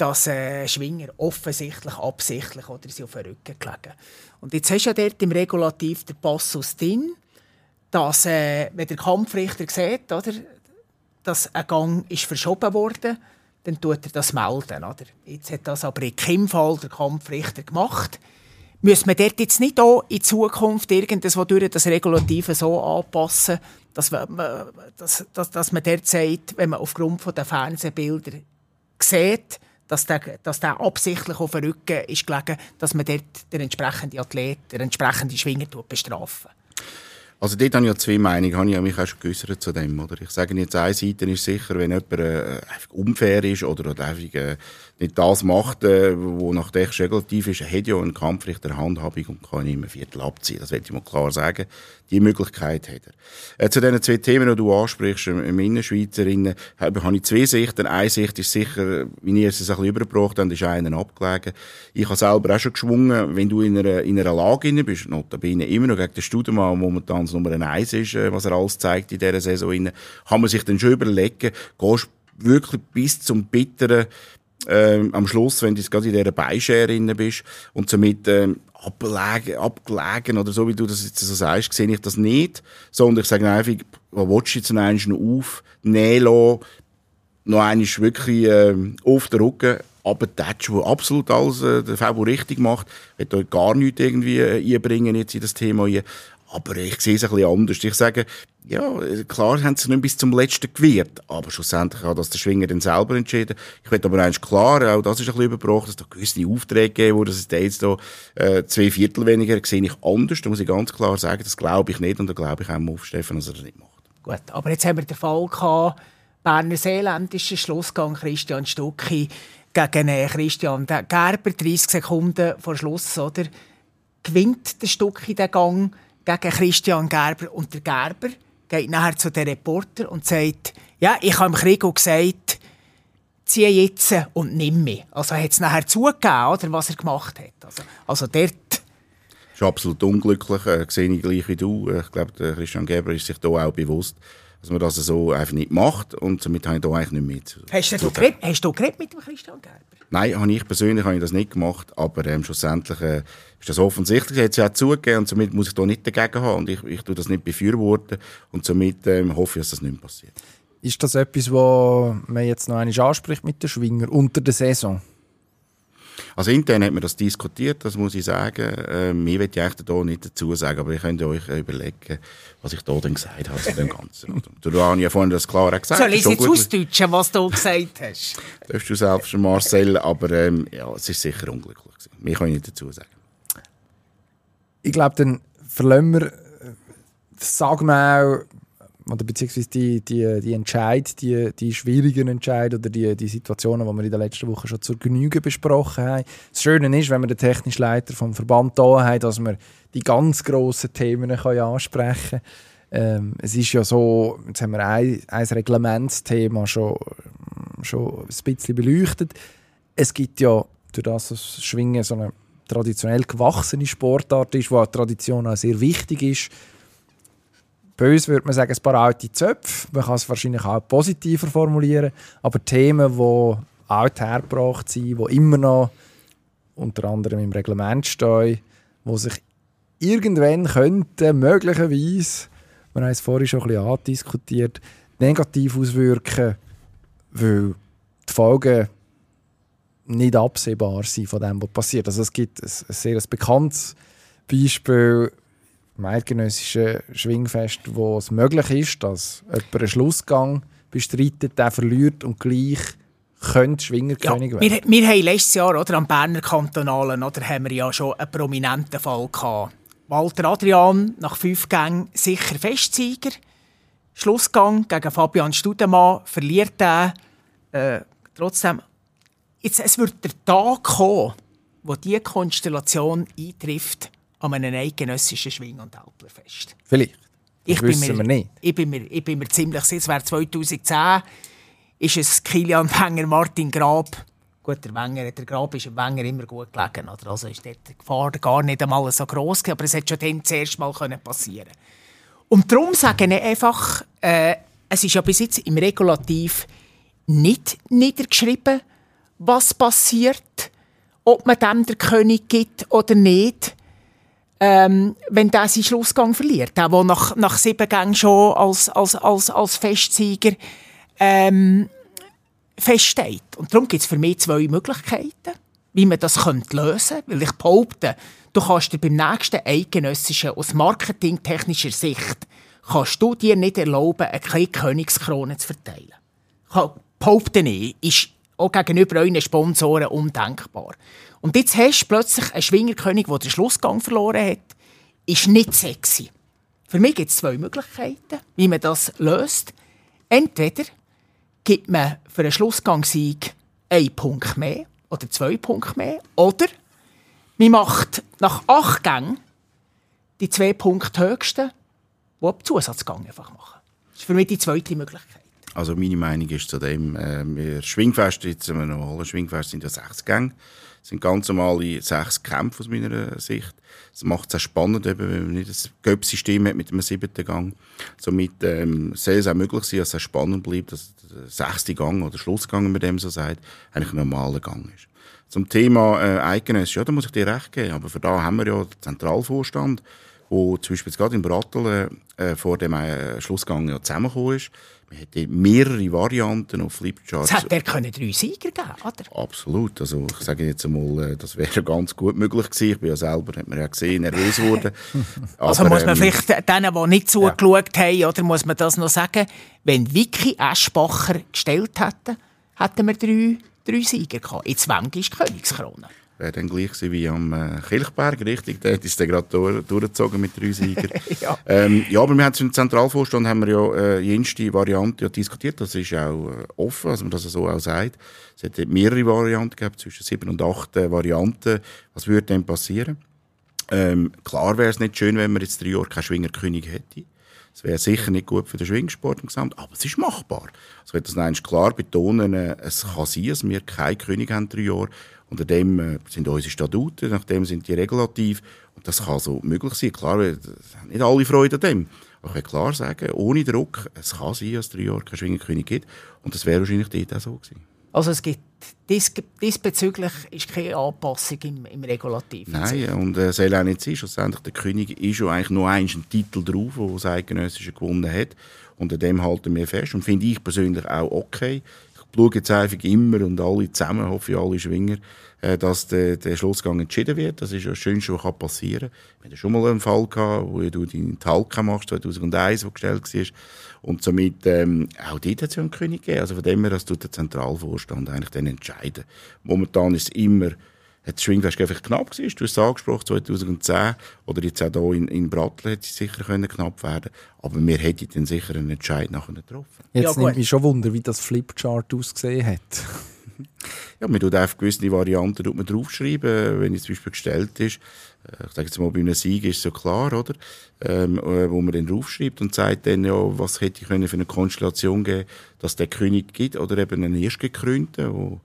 Speaker 3: dass äh, Schwinger offensichtlich, absichtlich oder sie auf den Rücken gelegen. Und jetzt hast du ja dort im Regulativ den Passus drin, dass, äh, wenn der Kampfrichter sieht, oder, dass ein Gang ist verschoben wurde, dann tut er das melden. Oder? Jetzt hat das aber in keinem Fall der Kampfrichter gemacht. Müssen wir dort jetzt nicht auch in Zukunft irgendwas durch das Regulative so anpassen, dass man, dass, dass, man dort sagt, wenn man aufgrund der Fernsehbilder sieht, dass der, dass der absichtlich auf den Rücken ist gelegen, dass man dort den entsprechenden Athlet, den entsprechenden Schwinger bestrafen
Speaker 2: also dort habe ich ja zwei Meinungen, habe ich mich auch schon geäußert zu dem. Oder? Ich sage jetzt, eine Seite ist sicher, wenn jemand äh, unfair ist oder, oder einfach äh, nicht das macht, äh, wo nach der regulativ ist, hat ja ein Kampfrichter Handhabung und kann ihm ein Viertel abziehen. Das will ich mal klar sagen. Die Möglichkeit hat er. Äh, zu diesen zwei Themen, die du ansprichst, im ähm, Innenschweizerinnen, habe, ich zwei Sichten. Eine Sicht ist sicher, wie ihr es ein bisschen übergebracht habt, ist einer abgelegen. Ich habe selber auch schon geschwungen, wenn du in einer, in einer Lage bist, notabene immer noch gegen den Studemann, momentan das Nummer eins ist, äh, was er alles zeigt in dieser Saison inne, kann man sich dann schon überlegen, gehst wirklich bis zum bitteren ähm, am Schluss, wenn du gerade in dieser Beischere bist und somit ähm, abgelegen, abgelegen oder so, wie du das jetzt so sagst, sehe ich das nicht, sondern ich sage einfach, was willst du jetzt noch einmal aufnehmen lassen, noch einmal wirklich ähm, auf den Rücken, aber Tatsch, der absolut alles äh, der Fabio richtig macht, wird da gar nichts irgendwie äh, einbringen jetzt in das Thema hier. Aber ich sehe es ein bisschen anders. Ich sage, ja, klar haben sie nicht bis zum letzten gewehrt, aber schlussendlich hat das der Schwinger dann selber entschieden. Ich will aber eins klar, auch das ist ein bisschen überbracht, dass da gewisse Aufträge gegeben wo das jetzt da äh, zwei Viertel weniger sehe ich anders. Da muss ich ganz klar sagen, das glaube ich nicht und da glaube ich auch auf Stefan, dass er das nicht macht.
Speaker 3: Gut, aber jetzt haben wir den Fall gehabt, Berner Seeländischer Schlussgang Christian Stucki gegen äh, Christian Gerber, 30 Sekunden vor Schluss, oder? Gewinnt der Stucki den Gang gegen Christian Gerber. Und der Gerber geht nachher zu den Reporter und sagt, ja, ich habe dem Krigo gesagt, zieh jetzt und nimm mich. Also er hat es nachher zugegeben, oder, was er gemacht hat. Also, also dort...
Speaker 2: Das ist absolut unglücklich, äh, sehe ich gleich wie du. Ich glaube, Christian Gerber ist sich da auch bewusst, dass man das so einfach nicht macht und somit habe ich da eigentlich nicht mit.
Speaker 3: Hast du, geredet, hast du geredet mit dem Christian Gerber?
Speaker 2: Nein, habe ich persönlich habe ich das nicht gemacht, aber ähm, schlussendlich äh, ist das offensichtlich. Jetzt hat sie auch zugegeben und somit muss ich da nicht dagegen haben und ich, ich tue das nicht befürworten und somit ähm, hoffe ich, dass das nicht passiert.
Speaker 1: Ist das etwas, was man jetzt noch einmal anspricht mit den Schwinger unter der Saison?
Speaker 2: Also intern hat man das diskutiert, das muss ich sagen. Ähm, mir will ich eigentlich da nicht dazu sagen, aber ich könnte euch überlegen, was ich da dann gesagt habe zu dem Ganzen. du hast ja vorhin das klar gesagt.
Speaker 3: Soll ich jetzt ausdeutschen, was du gesagt hast?
Speaker 2: Darfst du selbst, Marcel, aber ähm, ja, es ist sicher unglücklich gewesen. Kann ich nicht dazu sagen.
Speaker 1: Ich glaube, dann verlassen wir, sagen wir auch, oder beziehungsweise die, die, die Entscheid, die, die schwierigen Entscheid oder die, die Situationen, die wir in der letzten Woche schon zur Genüge besprochen haben. Das Schöne ist, wenn wir den technischen Leiter vom Verband da haben, dass wir die ganz grossen Themen können ansprechen. Ähm, es ist ja so, jetzt haben wir ein, ein Reglementsthema schon, schon ein bisschen beleuchtet. Es gibt ja, durch das das Schwingen so eine traditionell gewachsene Sportart ist, wo eine Tradition auch sehr wichtig ist. Bei uns würde man sagen, ein paar alte Zöpfe. Man kann es wahrscheinlich auch positiver formulieren. Aber Themen, die alt hergebracht sind, die immer noch unter anderem im Reglement stehen, wo sich irgendwann könnten, möglicherweise, wir haben es vorhin schon ein bisschen andiskutiert, negativ auswirken, weil die Folgen nicht absehbar sind von dem, was passiert. Also es gibt ein, ein sehr bekanntes Beispiel im eidgenössischen Schwingfest, wo es möglich ist, dass jemand einen Schlussgang bestreitet, der verliert und gleich könnte Schwingerkönig
Speaker 3: ja, werden. Wir, wir haben letztes Jahr oder, am Berner Kantonalen oder, haben wir ja schon einen prominenten Fall gehabt. Walter Adrian nach fünf Gängen sicher Festsieger. Schlussgang gegen Fabian Studemann verliert er. Äh, trotzdem, jetzt, es wird der Tag kommen, wo diese Konstellation eintrifft an einem eidgenössischen Schwing- und Alplerfest.
Speaker 1: Vielleicht.
Speaker 3: Das ich wissen mir, wir nicht. Ich bin mir, ich bin mir ziemlich sicher, es wäre 2010, ist es Kilian Wenger, Martin Grab. Gut, der Wenger, der Grab ist dem Wenger immer gut gelegen. Oder? Also ist die Gefahr gar nicht einmal so groß, aber es hätte schon dann zuerst mal passieren können. Und darum sage ich einfach, äh, es ist ja bis jetzt im Regulativ nicht niedergeschrieben, was passiert, ob man dem der König gibt oder nicht, ähm, wenn der seinen Schlussgang verliert. Der, der nach, nach sieben Gängen schon als, als, als, als Festsieger ähm, feststeht. Und darum gibt es für mich zwei Möglichkeiten, wie man das könnte lösen könnte. Weil ich behaupte, du kannst dir beim nächsten Eidgenössischen aus marketingtechnischer Sicht kannst du dir nicht erlauben, eine Königskrone zu verteilen. Ich behaupte ich, ist auch gegenüber euren Sponsoren undenkbar. Und jetzt hast du plötzlich einen Schwingerkönig, der den Schlussgang verloren hat. Ist nicht sexy. Für mich gibt es zwei Möglichkeiten, wie man das löst. Entweder gibt man für einen Schlussgangssieg einen Punkt mehr oder zwei Punkte mehr. Oder man macht nach acht Gängen die zwei Punkte höchsten, die ab Zusatzgang einfach machen. Das ist für mich die zweite Möglichkeit.
Speaker 2: Also meine Meinung ist zu dem, äh, wir Schwingfest, jetzt sind wir noch Schwingfest, sind ja sechs Gänge. Das sind ganz normale sechs Kämpfe aus meiner Sicht. Das macht es auch spannend, eben, wenn man nicht ein Göpp-System hat mit einem siebten Gang. Somit ähm, soll es auch möglich sein, dass es spannend bleibt, dass der sechste Gang oder Schlussgang, wenn man dem so sagt, eigentlich ein normaler Gang ist. Zum Thema äh, Eidgenössisch, ja, da muss ich dir recht geben, aber für da haben wir ja den Zentralvorstand, wo zum Beispiel gerade in Brattel äh, vor dem äh, Schlussgang ja zusammengekommen ist. Man hätte mehrere Varianten auf Flipcharts.
Speaker 3: Es hätte er können drei Sieger geben oder?
Speaker 2: Absolut. Also ich sage jetzt einmal, äh, das wäre ganz gut möglich gewesen. Ich bin ja selber, hat man ja gesehen, nervös geworden.
Speaker 3: also muss man ähm, vielleicht denen, die nicht zugeschaut ja. haben, oder muss man das noch sagen, wenn Vicky Eschbacher gestellt hätte, hätten wir drei, drei Sieger gehabt. Jetzt Wenk ist Königskrone
Speaker 2: wäre dann gleich wie am äh, Kilchberg, richtig? Dort ist der gerade durch, durchgezogen mit drei Siegern. ja. Ähm, ja, aber wir haben im Zentralvorstand haben wir ja äh, jenste Variante ja diskutiert. Das ist auch äh, offen, dass man das so auch sagt. Es hätte mehrere Varianten gehabt, zwischen sieben und acht äh, Varianten. Was würde denn passieren? Ähm, klar wäre es nicht schön, wenn man jetzt drei Jahre keinen Schwingerkönig hätte. Das wäre sicher nicht gut für den Schwingsport insgesamt, aber es ist machbar. Also ich will das klar betonen, äh, es kann sein, dass wir keinen König haben drei Jahre unter dem äh, sind unsere Statuten, nach dem sind die regulativ. Und das kann so möglich sein. Klar, nicht alle Freude an dem. Aber ich kann klar sagen, ohne Druck, es kann sein, dass es drei Jahre kein Schwingerkönig gibt. Und das wäre wahrscheinlich dort auch so gewesen.
Speaker 3: Also es gibt dies, diesbezüglich ist keine Anpassung im, im Regulativ.
Speaker 2: Nein, und äh, soll auch nicht sein. Schlussendlich, der König ist ja eigentlich nur ein Titel drauf, der das Eidgenössische gewonnen hat. Und an dem halten wir fest. Und finde ich persönlich auch okay schaue jetzt einfach immer und alle zusammen, hoffe ich, alle Schwinger, äh, dass der, der Schlussgang entschieden wird. Das ist ja das Schönste, was passieren kann. Wir hatten schon mal einen Fall gehabt, wo du deinen Talca machst, 2001, wo gestellt war. Und somit, ähm, auch dort hat es ja einen König gegeben. Also von dem her, das tut der Zentralvorstand eigentlich dann entscheiden. Momentan ist es immer, hat das Schwingfest einfach knapp gewesen. Du hast es angesprochen, 2010. Oder jetzt auch hier in, in Brattle hätte es sicher können knapp werden Aber wir hätten dann sicher einen Entscheid nachher getroffen.
Speaker 1: Jetzt ja, nimmt mich schon Wunder, wie das Flipchart ausgesehen hat.
Speaker 2: ja, man tut einfach gewisse Varianten tut man draufschreiben, wenn es zum Beispiel gestellt ist. Äh, ich sage jetzt mal, bei einem Sieg ist es so klar, oder? Ähm, äh, wo man dann draufschreibt und sagt dann, ja, was hätte ich für eine Konstellation geben dass der König gibt, oder eben einen Erstgekrönten, wo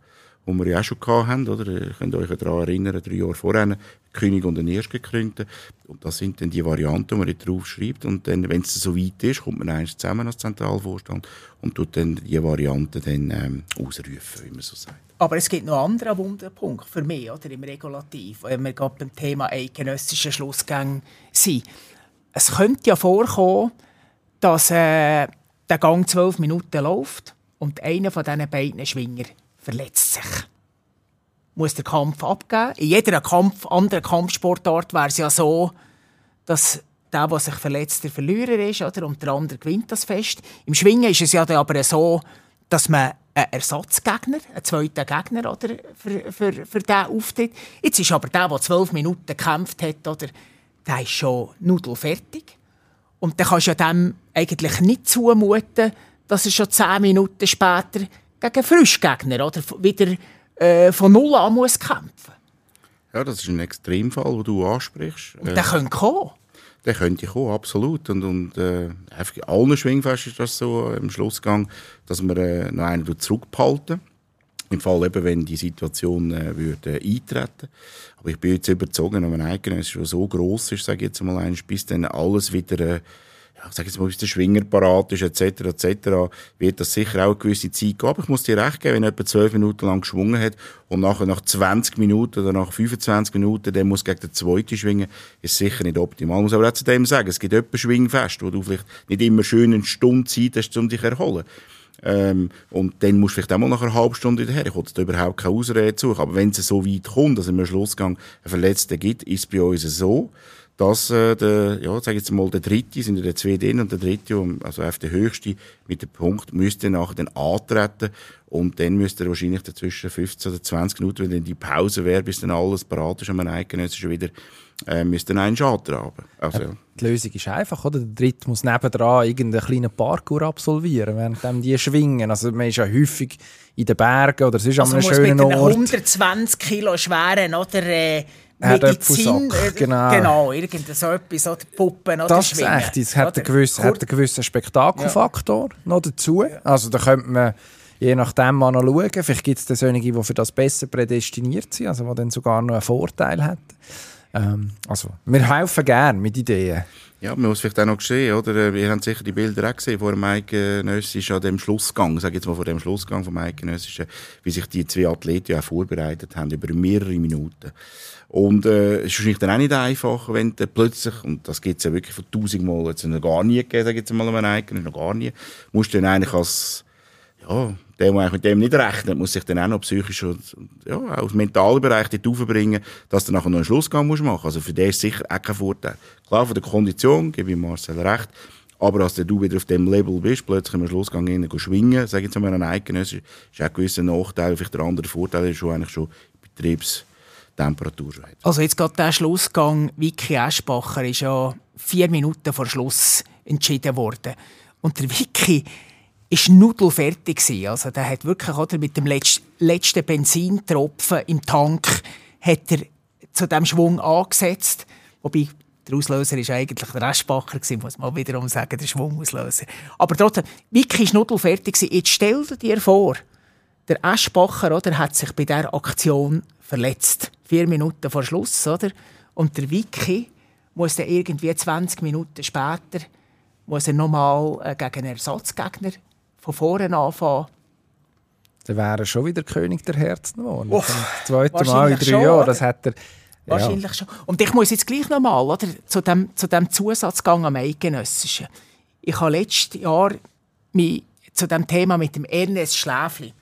Speaker 2: die wir ja auch schon hatten, oder? Ihr könnt euch daran erinnern, drei Jahre vorher, König und den Erstgekrönten. Und das sind dann die Varianten, die man drauf schreibt. Und dann, wenn es so weit ist, kommt man eigentlich zusammen als Zentralvorstand und tut dann die Varianten dann ähm, ausrufen, wie man so sagt.
Speaker 3: Aber es gibt noch einen anderen Wunderpunkt für mich oder, im Regulativ, wenn wir gerade beim Thema eidgenössische Schlussgänge sind. Es könnte ja vorkommen, dass äh, der Gang zwölf Minuten läuft und einer von diesen beiden Schwinger verletzt sich. Muss der Kampf abgeben. In jeder Kampf, anderen Kampfsportart wäre es ja so, dass der, der sich verletzt, der Verlierer ist oder? und der andere gewinnt das Fest. Im Schwingen ist es ja aber so, dass man einen Ersatzgegner, einen zweiten Gegner oder, für, für, für diesen Auftritt. Jetzt ist aber der, der zwölf Minuten gekämpft hat, oder, der ist schon nudelfertig. Und dann kannst du dem eigentlich nicht zumuten, dass er schon zehn Minuten später gegen Frischgegner oder wieder äh, von Null an muss kämpfen
Speaker 2: Ja, das ist ein Extremfall, den du ansprichst.
Speaker 3: Und der äh, könnte kommen.
Speaker 2: Der könnte kommen, absolut. Und, und äh, allen Schwingfesten ist das so im Schlussgang, dass wir äh, noch einen zurückbehalten. Im Fall eben, wenn die Situation äh, würde eintreten. Aber ich bin jetzt überzogen, wenn man eigentlich schon so groß ist, sage ich jetzt mal, bis dann alles wieder äh, ja, sag jetzt mal, bis der Schwinger parat ist, etc., etc., wird das sicher auch eine gewisse Zeit geben. Aber ich muss dir recht geben, wenn etwa 12 Minuten lang geschwungen hat und nachher nach 20 Minuten oder nach 25 Minuten, der muss gegen den zweiten schwingen, ist sicher nicht optimal. Ich muss aber auch zu dem sagen, es gibt etwa Schwingfest, wo du vielleicht nicht immer schön eine Stunde Zeit hast, um dich zu erholen. Ähm, und dann musst du vielleicht auch mal nach einer halben Stunde wieder her. Ich wollte da überhaupt keine Ausrede suchen. Aber wenn es so weit kommt, dass es im Schlussgang einen Verletzten gibt, ist es bei uns so, dass äh, der, ja, sag jetzt mal, der dritte, sind ja der zwei drin und der dritte, also auf der höchste mit dem Punkt, müsste nachher dann antreten und dann müsste er wahrscheinlich dazwischen 15 oder 20 Minuten, wenn dann die Pause wäre, bis dann alles parat ist, am schon wieder, äh, müsste dann einen antraben. Also, ja.
Speaker 1: Die Lösung ist einfach, oder? Der Dritte muss nebendran irgendeinen kleinen Parkour absolvieren, während die schwingen. Also man ist ja häufig in den Bergen oder sonst also an einem schönen Ort.
Speaker 3: 120 Kilo schweren, oder? Äh Medizin, äh,
Speaker 1: genau.
Speaker 3: genau, irgend so etwas, oder Puppen oder
Speaker 1: Das ist echt, es hat, einen gewissen, hat einen gewissen Spektakelfaktor ja. noch dazu. Ja. Also da könnte man je nachdem mal noch schauen. Vielleicht gibt es solche, die für das besser prädestiniert sind, also die dann sogar noch einen Vorteil hätten. Ähm, also, wir helfen gerne mit Ideen.
Speaker 2: Ja, man muss vielleicht auch noch sehen, oder? Wir haben sicher die Bilder auch gesehen vor dem Eidgenössischen, an dem Schlussgang, sage jetzt mal vor dem Schlussgang vom Eidgenössischen, wie sich die zwei Athleten ja auch vorbereitet haben, über mehrere Minuten. Und äh, es ist wahrscheinlich dann auch nicht einfach, wenn du plötzlich, und das gibt es ja wirklich von tausendmal, jetzt noch gar nie gegeben, sage ich jetzt mal, um einen Eigen, noch gar nie, musst du dann eigentlich als, ja, der, der mit dem nicht rechnet, muss sich dann auch noch psychisch und, ja, auch aus mentalen Bereich dort aufbringen, dass du nachher noch einen Schlussgang musst machen. Also für den ist sicher auch kein Vorteil. Klar, von der Kondition gebe ich Marcel recht, aber als du wieder auf dem Level bist, plötzlich im Schlussgang innen schwingen, sage ich jetzt mal, ein Eigen, ist, ist auch ein gewisser Nachteil, vielleicht der andere Vorteil ist schon eigentlich schon Betriebs Temperatur schon.
Speaker 3: Also jetzt gerade der Schlussgang, Vicky Eschbacher ist ja vier Minuten vor Schluss entschieden worden. Und der Vicky ist nudelfertig gewesen. Also der hat wirklich oder, mit dem letzten Benzintropfen im Tank hat er zu dem Schwung angesetzt. Wobei der Auslöser ist eigentlich der Eschbacher gewesen, muss man wiederum sagen, der Schwungauslöser. Aber trotzdem, Vicky ist nudelfertig gewesen. Jetzt stell dir vor, der Eschbacher oder, hat sich bei dieser Aktion verletzt. Vier Minuten vor Schluss, oder? Und der Vicky muss dann irgendwie 20 Minuten später muss er nochmal äh, gegen einen Ersatzgegner von vorne anfangen.
Speaker 1: Dann wäre er schon wieder König der Herzen geworden. Oh, das zweite Mal in drei Jahren. Das hat er,
Speaker 3: Wahrscheinlich ja. schon. Und ich muss jetzt gleich nochmal zu dem, zu dem Zusatzgang am Eidgenössischen. Ich habe letztes Jahr mich zu dem Thema mit dem Ernest Schläfli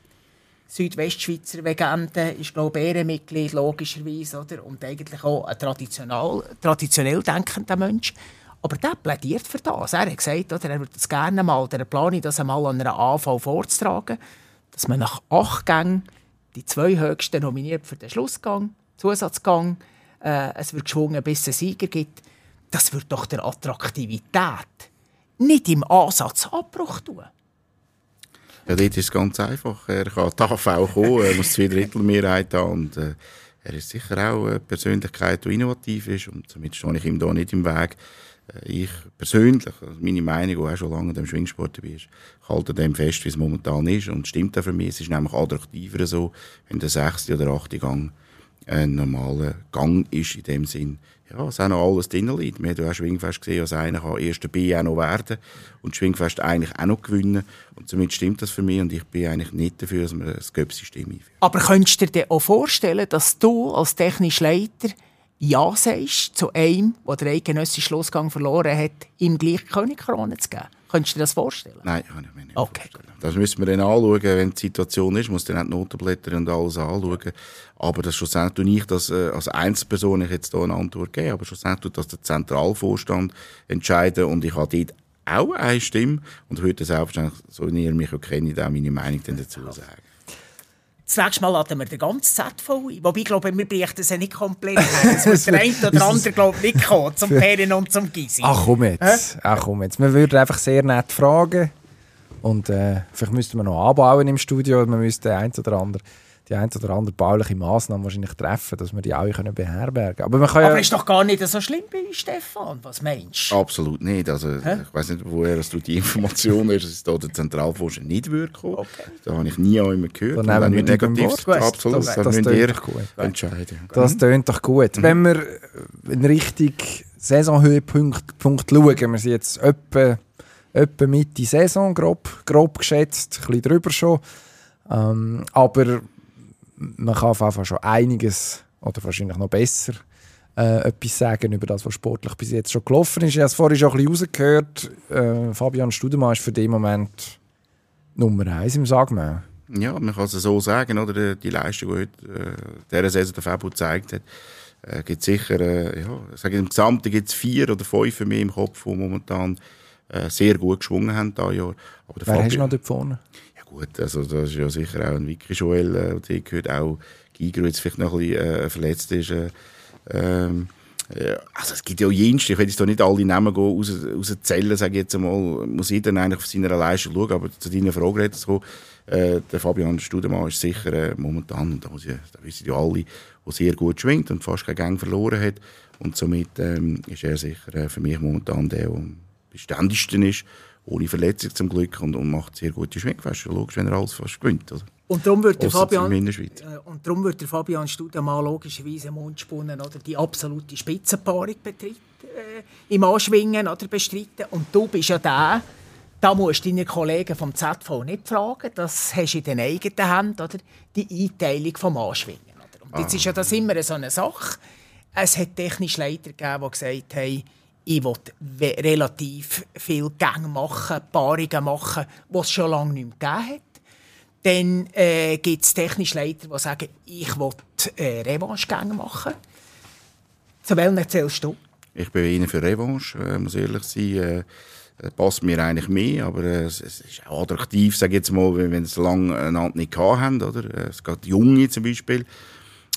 Speaker 3: Südwestschweizer Legende, ist glaube ich Ehrenmitglied, logischerweise, oder? und eigentlich auch ein traditionell, traditionell denkender Mensch. Aber der plädiert für das. Er hat gesagt, oder, er würde es gerne mal, oder er plane das einmal an einer AV vorzutragen, dass man nach acht Gängen die zwei höchsten nominiert für den Schlussgang, Zusatzgang, äh, es wird geschwungen, bis es einen Sieger gibt. Das wird doch der Attraktivität nicht im Ansatz Abbruch tun.
Speaker 2: Ja, dort ist es ganz einfach. Er kann die AV kommen, er muss zwei Drittel Mehrheit haben und äh, er ist sicher auch eine Persönlichkeit, die innovativ ist und somit stehe ich ihm da nicht im Weg. Äh, ich persönlich, also meine Meinung, die auch schon lange im Schwingsport dabei ist, halte dem fest, wie es momentan ist und stimmt auch für mich. Es ist nämlich attraktiver so, wenn der sechste oder achte Gang ein normaler Gang ist in dem Sinn. Ja, es auch noch alles drin liegt. Wir haben auch Schwingfest gesehen, als einer kann erster B auch noch werden und Schwingfest eigentlich auch noch gewinnen. Und somit stimmt das für mich und ich bin eigentlich nicht dafür, dass wir das Göpsystem einführen.
Speaker 3: Aber könntest du dir auch vorstellen, dass du als technischer Leiter Ja sagst zu einem, der den eidgenössischen Schlussgang verloren hat, ihm gleich Königkrone zu geben? Könntest du dir das vorstellen?
Speaker 2: Nein, kann ich mir nicht
Speaker 3: okay.
Speaker 2: vorstellen. Das müssen wir dann anschauen, wenn die Situation ist. muss dann auch die Notenblätter und alles anschauen. Aber das schlussendlich tue ich das äh, als Einzelperson ich jetzt hier eine Antwort geben. Aber schlussendlich tut das der Zentralvorstand entscheiden. Und ich habe dort auch eine Stimme. Und heute selbstverständlich, so wie ihr mich auch kennt, auch meine Meinung dazu sagen.
Speaker 3: Das nächste Mal laden wir den ganzen ZV ein. Wobei, ich glaube, wir bräuchten sie nicht komplett. Es wird der eine oder andere, glaube ich, nicht kommen, zum Ferien und zum Gysi.
Speaker 1: Ach komm jetzt. Ach komm jetzt. Wir würden einfach sehr nett fragen. Und äh, vielleicht müssten wir noch anbauen im Studio. Man müsste ein oder andere die ein oder andere bauliche Massnahmen wahrscheinlich treffen, dass wir die alle können beherbergen können.
Speaker 3: Aber, man kann Aber ja ist doch gar nicht so schlimm bei uns, Stefan. Was meinst
Speaker 2: du? Absolut nicht. Also, ich weiß nicht, woher du die Information hast, dass es da der Zentralforscher nicht würde kommen. Okay. Da habe ich nie auch immer gehört.
Speaker 1: Dann nehmen wir negativ.
Speaker 2: Absolut.
Speaker 1: Das, das, das doch gut. Entscheiden. Das tönt doch gut. Mhm. Wenn wir in Richtung Saisonhöhepunkt schauen, wir sind jetzt etwa, etwa Mitte Saison, grob, grob geschätzt, ein bisschen drüber schon. Ähm, aber man kann auf jeden Fall schon einiges oder wahrscheinlich noch besser äh, etwas sagen über das, was sportlich bis jetzt schon gelaufen ist. Ich habe es vorhin schon ein bisschen rausgehört. Äh, Fabian Studemann ist für den Moment Nummer eins im Sagmau.
Speaker 2: Ja, man kann es so sagen. Oder? Die Leistung, die heute äh, dieser Saison der Fabio gezeigt hat, äh, gibt sicher, äh, ja, sage im Gesamten gibt es vier oder fünf für mich im Kopf, die momentan äh, sehr gut geschwungen haben dieses Jahr.
Speaker 1: Aber der Wer Fabio, hast du noch dort vorne?
Speaker 2: Gut, also das ist ja sicher auch ein Vicky Joel, äh, der gehört auch Gigro jetzt vielleicht noch ein bisschen äh, verletzt ist. Äh, ähm, ja, also es gibt ja jenste, ich will jetzt da nicht alle Namen gehen, raus, rauszählen, sage ich jetzt einmal, muss jeder eigentlich auf seine Leistung schauen, aber zu deiner Frage jetzt so, äh, der Fabian Studemann ist sicher äh, momentan, da, muss ich, da wissen ja alle, der sehr gut schwingt und fast keinen Gang verloren hat und somit ähm, ist er sicher äh, für mich momentan der, der am beständigsten ist ohne Verletzung zum Glück und, und macht sehr gute Schwingfeste. Logisch, wenn er alles fast gewinnt. Oder?
Speaker 3: Und darum wird der Fabian, äh, und darum wird der Fabian Studemann logischerweise im Mundspunnen oder die absolute Spitzenpaarung betritt, äh, im Anschwingen oder bestreiten. Und du bist ja der, da musst du deine Kollegen vom ZV nicht fragen, das hast du in den eigenen Händen, oder? die Einteilung vom Anschwingen. Oder? Und jetzt ah. ist ja das immer so eine Sache. Es hat technische Leiter gegeben, die gesagt haben, ich will relativ viel Gänge machen, Paarungen machen, die es schon lange nicht mehr gegeben hat. Dann äh, gibt es technische Leiter, die sagen, ich will äh, Revanche-Gänge machen. Zu welchen zählst du?
Speaker 2: Ich bin Ihnen für Revanche, äh, muss ehrlich sein. Äh, passt mir eigentlich mehr, aber äh, es, ist auch attraktiv, sage jetzt mal, wenn, es lange einander nicht haben, oder? Äh, es geht Junge zum Beispiel,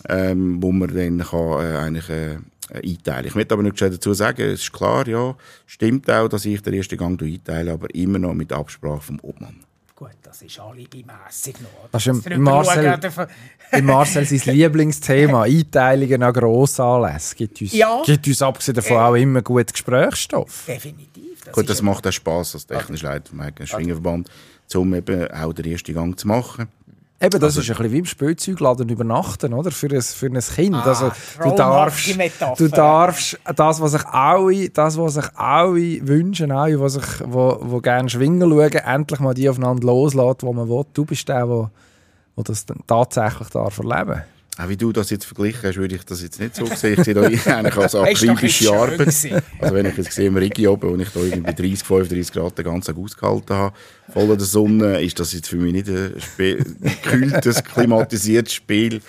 Speaker 2: ähm, wo man dann kann, äh, eigentlich äh, einteilen. Ich möchte aber nicht dazu sagen, es ist klar, ja, stimmt auch, dass ich den ersten Gang einteile, aber immer noch mit Absprache vom Obmann.
Speaker 3: Gut, das ist alibimässig noch.
Speaker 1: Das ist im Marcel, im Marcel sein Lieblingsthema, Einteilungen an Grossanlässen. Gibt uns, ja. gibt uns abgesehen davon äh, auch immer gut Gesprächsstoff.
Speaker 3: Definitiv.
Speaker 2: Das Gut, das macht auch Spass als technischer Leiter vom Schwingerverband, um eben auch den ersten Gang zu machen.
Speaker 1: Eben, das also, ist ein bisschen wie im Spielzeugladen übernachten, oder? Für ein, für ein Kind. Ah, also, du darfst, du darfst das, was sich alle, das, was sich alle wünschen, alle, die sich, wo, wo gerne schwingen schauen, endlich mal die aufeinander loslassen, wo man will. Du bist der, der, das tatsächlich darf erleben darf.
Speaker 2: Auch wie du das jetzt verglichen hast, würde ich das jetzt nicht so sehen. Ich sehe da eigentlich als akribische Arbeit. Also wenn ich jetzt sehe, im Rigi oben, wo ich da irgendwie 30, 35 Grad den ganzen Tag ausgehalten habe, voll in der Sonne, ist das jetzt für mich nicht ein, ein gekühltes, klimatisiertes Spiel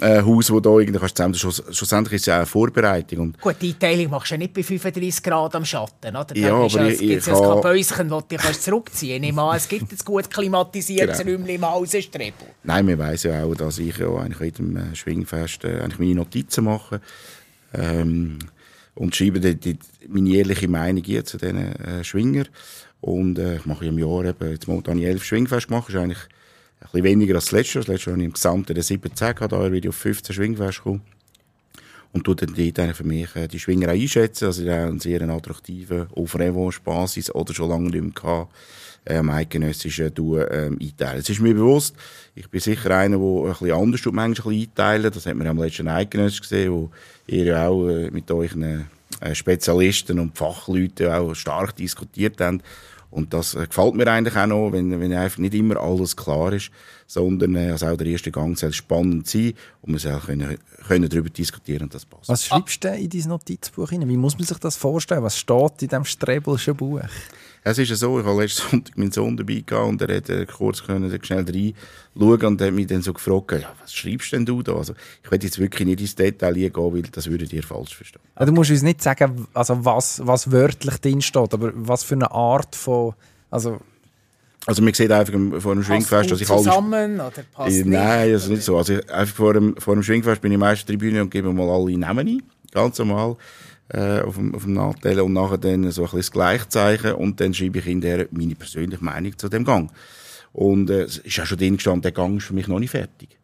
Speaker 2: äh, Haus, wo da irgendwie kannst zusammen, schlussendlich ist es ja auch eine Vorbereitung. Und
Speaker 3: Gut, die Einteilung machst du ja nicht bei 35 Grad am Schatten, oder?
Speaker 2: Ja, aber ja,
Speaker 3: es gibt ja ein Kabäuschen, das du kannst zurückziehen kannst. An, es gibt ein gut klimatisiertes genau. Räumchen im Außenstrebel.
Speaker 2: Nein, wir wissen ja auch, dass ich ja eigentlich jedem äh, Schwingfest äh, eigentlich meine Notizen mache. Ähm, und schreibe die, die, meine ehrliche Meinung hier zu diesen äh, Schwinger. Und äh, ich mache im Jahr eben, jetzt momentan elf Schwingfest gemacht, ist eigentlich ein bisschen weniger als das letzte Jahr. Das letzte Jahr habe ich im Gesamten 17 gehabt, da wieder auf 15 Schwingfest gekommen. Und tut dann dort für mich äh, die Schwinger einschätzen. Also, die haben einen sehr attraktiven, auf Revanche-Basis oder schon lange nicht mehr gehabt, ähm, eidgenössischen Duo ähm, einteilen. Es ist mir bewusst, ich bin sicher einer, der ein bisschen anders tut, manchmal einteilen. Das hat man am letzten Eidgenössisch gesehen, wo ihr ja auch äh, mit euch äh, Spezialisten und Fachleuten auch stark diskutiert haben. Und das äh, gefällt mir eigentlich auch noch, wenn, wenn einfach nicht immer alles klar ist, sondern äh, also auch der erste Gang soll spannend sein und wir können, können darüber diskutieren und das passt.
Speaker 1: Was schreibst du in dein Notizbuch hinein? Wie muss man sich das vorstellen? Was steht in diesem Strebelschen Buch?
Speaker 2: Es ist ja so, ich habe letzten Sonntag meinen Sohn dabei gehabt und er hätte kurz können, schnell reinschauen und hat mich dann so gefragt, ja, was schreibst denn du da? Also, ich will jetzt wirklich nicht ins Detail gehen, weil das würde dir falsch verstehen.
Speaker 1: Ja, du musst uns nicht sagen, also was, was wörtlich drin steht, aber was für eine Art von, also
Speaker 2: also man sieht einfach vor dem Schwingfest, dass ich
Speaker 3: alles... zusammen oder passt
Speaker 2: äh, Nein, also nicht so. Also einfach vor dem, vor dem Schwingfest bin ich meistens Tribüne und gebe mal alle Namen ein, ganz normal äh, auf, dem, auf dem Nachteil und nachher dann so ein bisschen das Gleichzeichen und dann schreibe ich in der meine persönliche Meinung zu dem Gang. Und äh, es ist auch schon drin gestanden, der Gang ist für mich noch nicht fertig.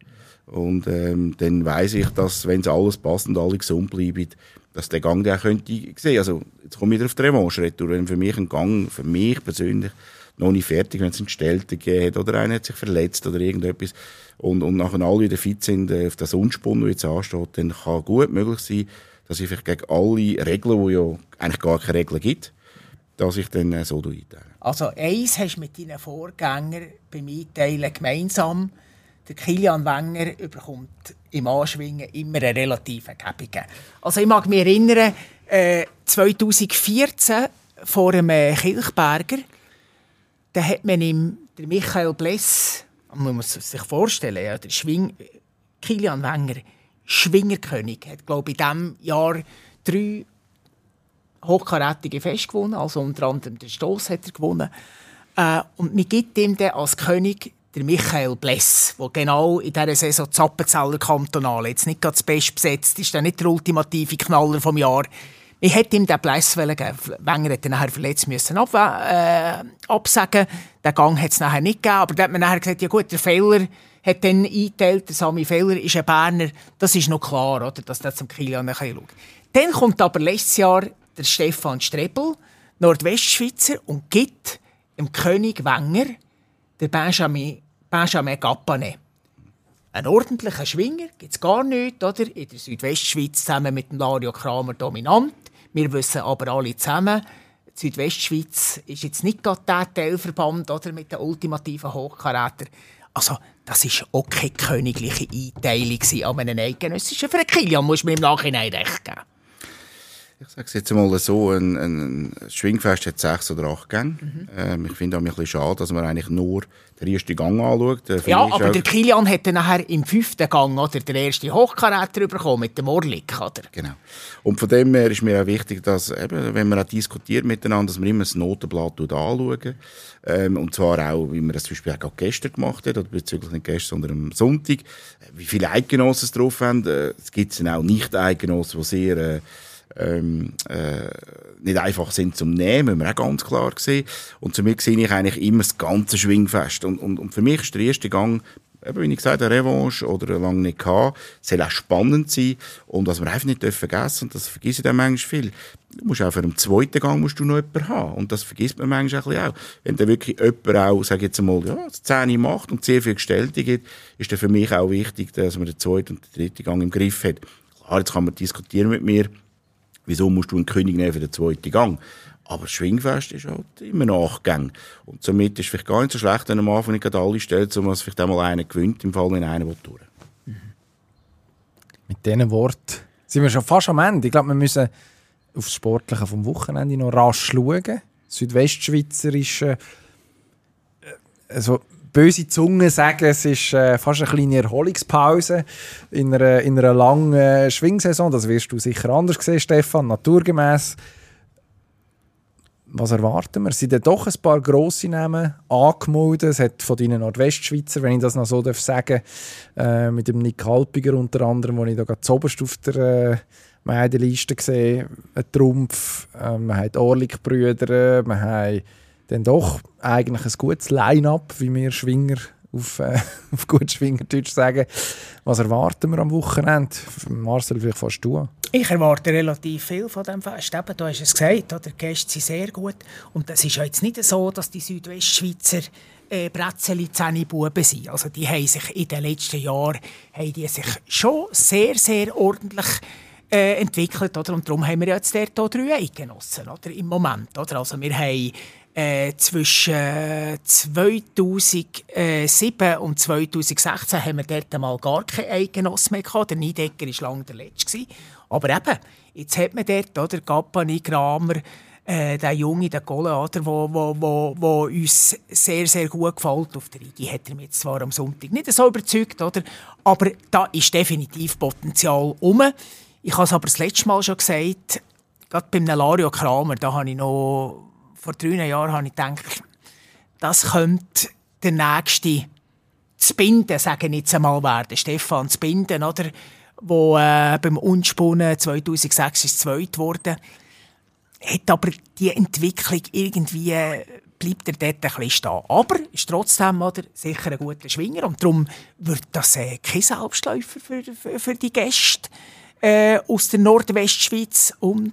Speaker 2: Und ähm, dann weiß ich, dass, wenn es alles passt und alle gesund bleiben, dass der Gang der könnte sehen. Also, jetzt komme ich wieder auf die Revanche retour. Wenn für mich ein Gang, für mich persönlich, noch nicht fertig, wenn es einen Stellten gegeben hat oder einer hat sich verletzt oder irgendetwas und, und nachher alle wieder fit sind äh, auf das Unspunn, der jetzt ansteht, dann kann gut möglich sein, dass ich gegen alle Regeln, wo ja eigentlich gar keine Regeln gibt, dass ich dann äh, so einteile.
Speaker 3: Also eins hast du mit deinen Vorgängern beim Einteilen gemeinsam. Der Kilian Wenger bekommt im Anschwingen immer eine relative Gebung. Also ich mag mich erinnern, äh, 2014 vor einem äh, Kilchberger, da hat man ihm, der Michael Bless, man muss sich vorstellen, ja, der Schwing, Kilian Wenger, Schwingerkönig. Er hat, glaube ich, in diesem Jahr drei hochkarätige Feste gewonnen. Also unter anderem den Stoss hat er gewonnen. Äh, und man gibt ihm dann als König der Michael Bless, der genau in dieser Saison Zappenzeller Kantonale jetzt nicht ganz best besetzt ist, der nicht der ultimative Knaller vom Jahr. Ich hätte ihm den Bless geben Wenger hätte nachher verletzt müssen ab, äh, absagen. Den Gang hat es nachher nicht gegeben. Aber dann hat man nachher gesagt, ja gut, der Fehler hat dann eingeteilt, der Sami Feller ist ein Berner. Das ist noch klar, oder, dass der zum Kilian schaut. Dann kommt aber letztes Jahr der Stefan Strebel, Nordwestschweizer, und gibt dem König Wenger den Benjamin, Benjamin Gappane. Ein ordentlicher Schwinger gibt es gar nicht, oder? In der Südwestschweiz zusammen mit dem Lario Kramer dominant. Wir wissen aber alle zusammen, die Südwestschweiz ist jetzt nicht gerade der Teilverband oder, mit den ultimativen Hochkaräter. Also, das war auch keine königliche Einteilung an einem eidgenössischen. Für einen Kilian muss man im Nachhinein recht geben.
Speaker 2: Ich sage es jetzt mal so, ein, ein Schwingfest hat sechs oder acht Gänge. Mhm. Ähm, ich finde es ein bisschen schade, dass man eigentlich nur den ersten Gang anschaut.
Speaker 3: Äh, ja, aber der Kilian dann nachher im fünften Gang oder, den ersten Hochkaräter bekommen mit dem Orlik. Oder?
Speaker 2: Genau. Und von dem her ist mir auch wichtig, dass, eben, wenn man auch diskutiert miteinander, dass man immer das Notenblatt anschaut. Ähm, und zwar auch, wie man das zum Beispiel auch gestern gemacht hat, oder bezüglich nicht gestern, sondern am Sonntag. Wie viele Eidgenossen es drauf haben. Äh, es gibt auch Nicht-Eidgenossen, die sehr... Äh, ähm, äh, nicht einfach sind zum Nehmen, müssen wir auch ganz klar sehen. Und zu mir sehe ich eigentlich immer das ganze Schwingfest. Und, und, und für mich ist der erste Gang eben, wie ich gesagt eine Revanche oder lange nicht gehabt, soll auch spannend sein. Und was wir einfach nicht vergessen und das vergesse ich dann manchmal viel, du musst auch für den zweiten Gang musst du noch jemanden haben. Und das vergisst man manchmal ein bisschen auch. Wenn da wirklich jemand auch, sag jetzt einmal, ja, das Zähne macht und sehr viel Gestellte gibt, ist dann für mich auch wichtig, dass man den zweiten und den dritten Gang im Griff hat. Klar, jetzt kann man diskutieren mit mir, Wieso musst du einen König nehmen für den zweiten Gang? Aber das Schwingfest ist halt immer Nachgang. Und somit ist es vielleicht gar nicht so schlecht, wenn am Anfang nicht alle stellt, sondern dass vielleicht einmal einer gewinnt, im Fall, wenn einer durch mhm.
Speaker 1: Mit diesen Worten sind wir schon fast am Ende. Ich glaube, wir müssen auf das Sportliche vom Wochenende noch rasch schauen. Südwestschweizerische äh, also böse Zungen sagen, es ist äh, fast eine kleine Erholungspause in einer, in einer langen äh, Schwingsaison. Das wirst du sicher anders sehen, Stefan, naturgemäß. Was erwarten wir? Sind denn doch ein paar grosse Namen angemeldet? Es hat von deinen Nordwestschweizer, wenn ich das noch so darf sagen, äh, mit dem Nick Halpiger unter anderem, wo ich da ganz oberst auf der äh, Meidenliste gesehen, ein Trumpf, äh, man hat Orlik-Brüder, man hat dann doch eigentlich ein gutes Line-up, wie wir Schwinger auf, äh, auf gut Schwingerdeutsch sagen. Was erwarten wir am Wochenende? Marcel, vielleicht fast du
Speaker 3: Ich erwarte relativ viel von diesem Fest. Eben, du hast es gesagt, oder? die Gäste sind sehr gut. Und es ist ja jetzt nicht so, dass die Südwestschweizer äh, Brezeli Buben sind. Also die haben sich in den letzten Jahren haben die sich schon sehr, sehr ordentlich äh, entwickelt. Oder? Und darum haben wir jetzt dort auch drei Eidgenossen oder? im Moment. Oder? Also wir haben äh, zwischen 2007 und 2016 haben wir dort mal gar keine Eidgenossen mehr gehabt. Der Niedecker war lange der Letzte. Aber eben, jetzt hat man dort oder, Gappani, Kramer, äh, der Junge, der Golle, oder, wo, wo, wo, uns sehr, sehr gut gefällt. Auf der Rigi hat er jetzt zwar am Sonntag nicht so überzeugt, oder, aber da ist definitiv Potenzial um. Ich habe es aber das letzte Mal schon gesagt, gerade beim Lario Kramer, da habe ich noch, vor drei Jahren habe ich gedacht, das könnte der nächste Zbinden, sagen jetzt einmal werden, Stefan Zbinden, oder? Wo äh, beim Unspunnen 2006 ist zweit geworden hat aber die Entwicklung irgendwie bleibt er dort ein bisschen stehen. Aber ist trotzdem oder, sicher ein guter Schwinger und darum wird das äh, kein Selbstläufer für, für, für die Gäste äh, aus der Nordwestschweiz und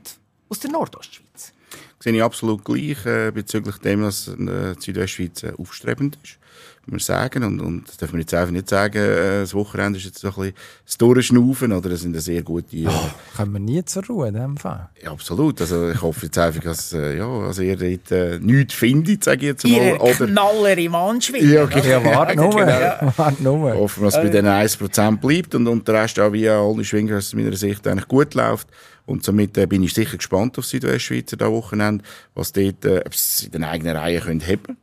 Speaker 3: aus der Nordostschweiz.
Speaker 2: Sehe ich absolut gleich äh, bezüglich dem, dass äh, die Südwestschweiz äh, aufstrebend ist wir sagen. Und, und das darf man jetzt einfach nicht sagen, äh, das Wochenende ist jetzt so ein bisschen das Durchschnaufen, oder das sind eine sehr gute... Äh,
Speaker 1: oh, kommen wir nie zur Ruhe in dem Fall.
Speaker 2: Ja, absolut. Also ich hoffe jetzt einfach, dass, äh, ja, also ihr dort äh, nichts findet, sage ich jetzt mal.
Speaker 3: Ihr oder Knaller im Anschwingen.
Speaker 1: Ja, okay. ja, warte nur. Ja. Warte nur.
Speaker 2: Hoffen wir, dass es bei den 1% bleibt und, und der Rest auch wie alle Schwinger aus meiner Sicht eigentlich gut läuft. Und somit äh, bin ich sicher gespannt auf Südwestschweizer da Wochenende, was dort, äh, ob sie in den eigenen Reihen können haben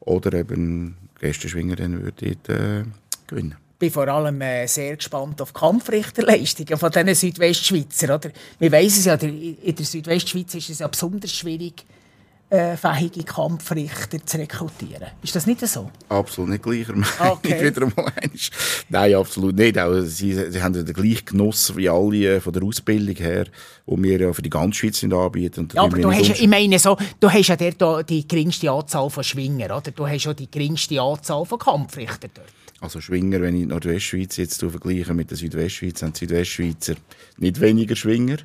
Speaker 2: oder eben Gästenschwinger dann würde äh, gewinnen.
Speaker 3: Ich bin vor allem äh, sehr gespannt auf die Kampfrichterleistungen von diesen Südwestschweizer. Oder? Wir wissen es ja, in der Südwestschweiz ist es ja besonders schwierig, äh, fähige Kampfrichter zu rekrutieren. Ist das nicht so?
Speaker 2: Absolut nicht gleicher. Okay. wieder mal Nein, absolut nicht. Auch sie, sie haben den gleichen Genuss wie alle äh, von der Ausbildung her, die wir ja für die ganze Schweiz anbieten.
Speaker 3: Ja, aber du hast, ja, ich meine so, du hast ja dort die geringste Anzahl von Schwingern, oder? Du hast ja die geringste Anzahl von Kampfrichtern dort.
Speaker 2: Also Schwinger, wenn ich die Nordwestschweiz jetzt vergleiche mit der Südwestschweiz, haben die Südwestschweizer nicht weniger Schwinger.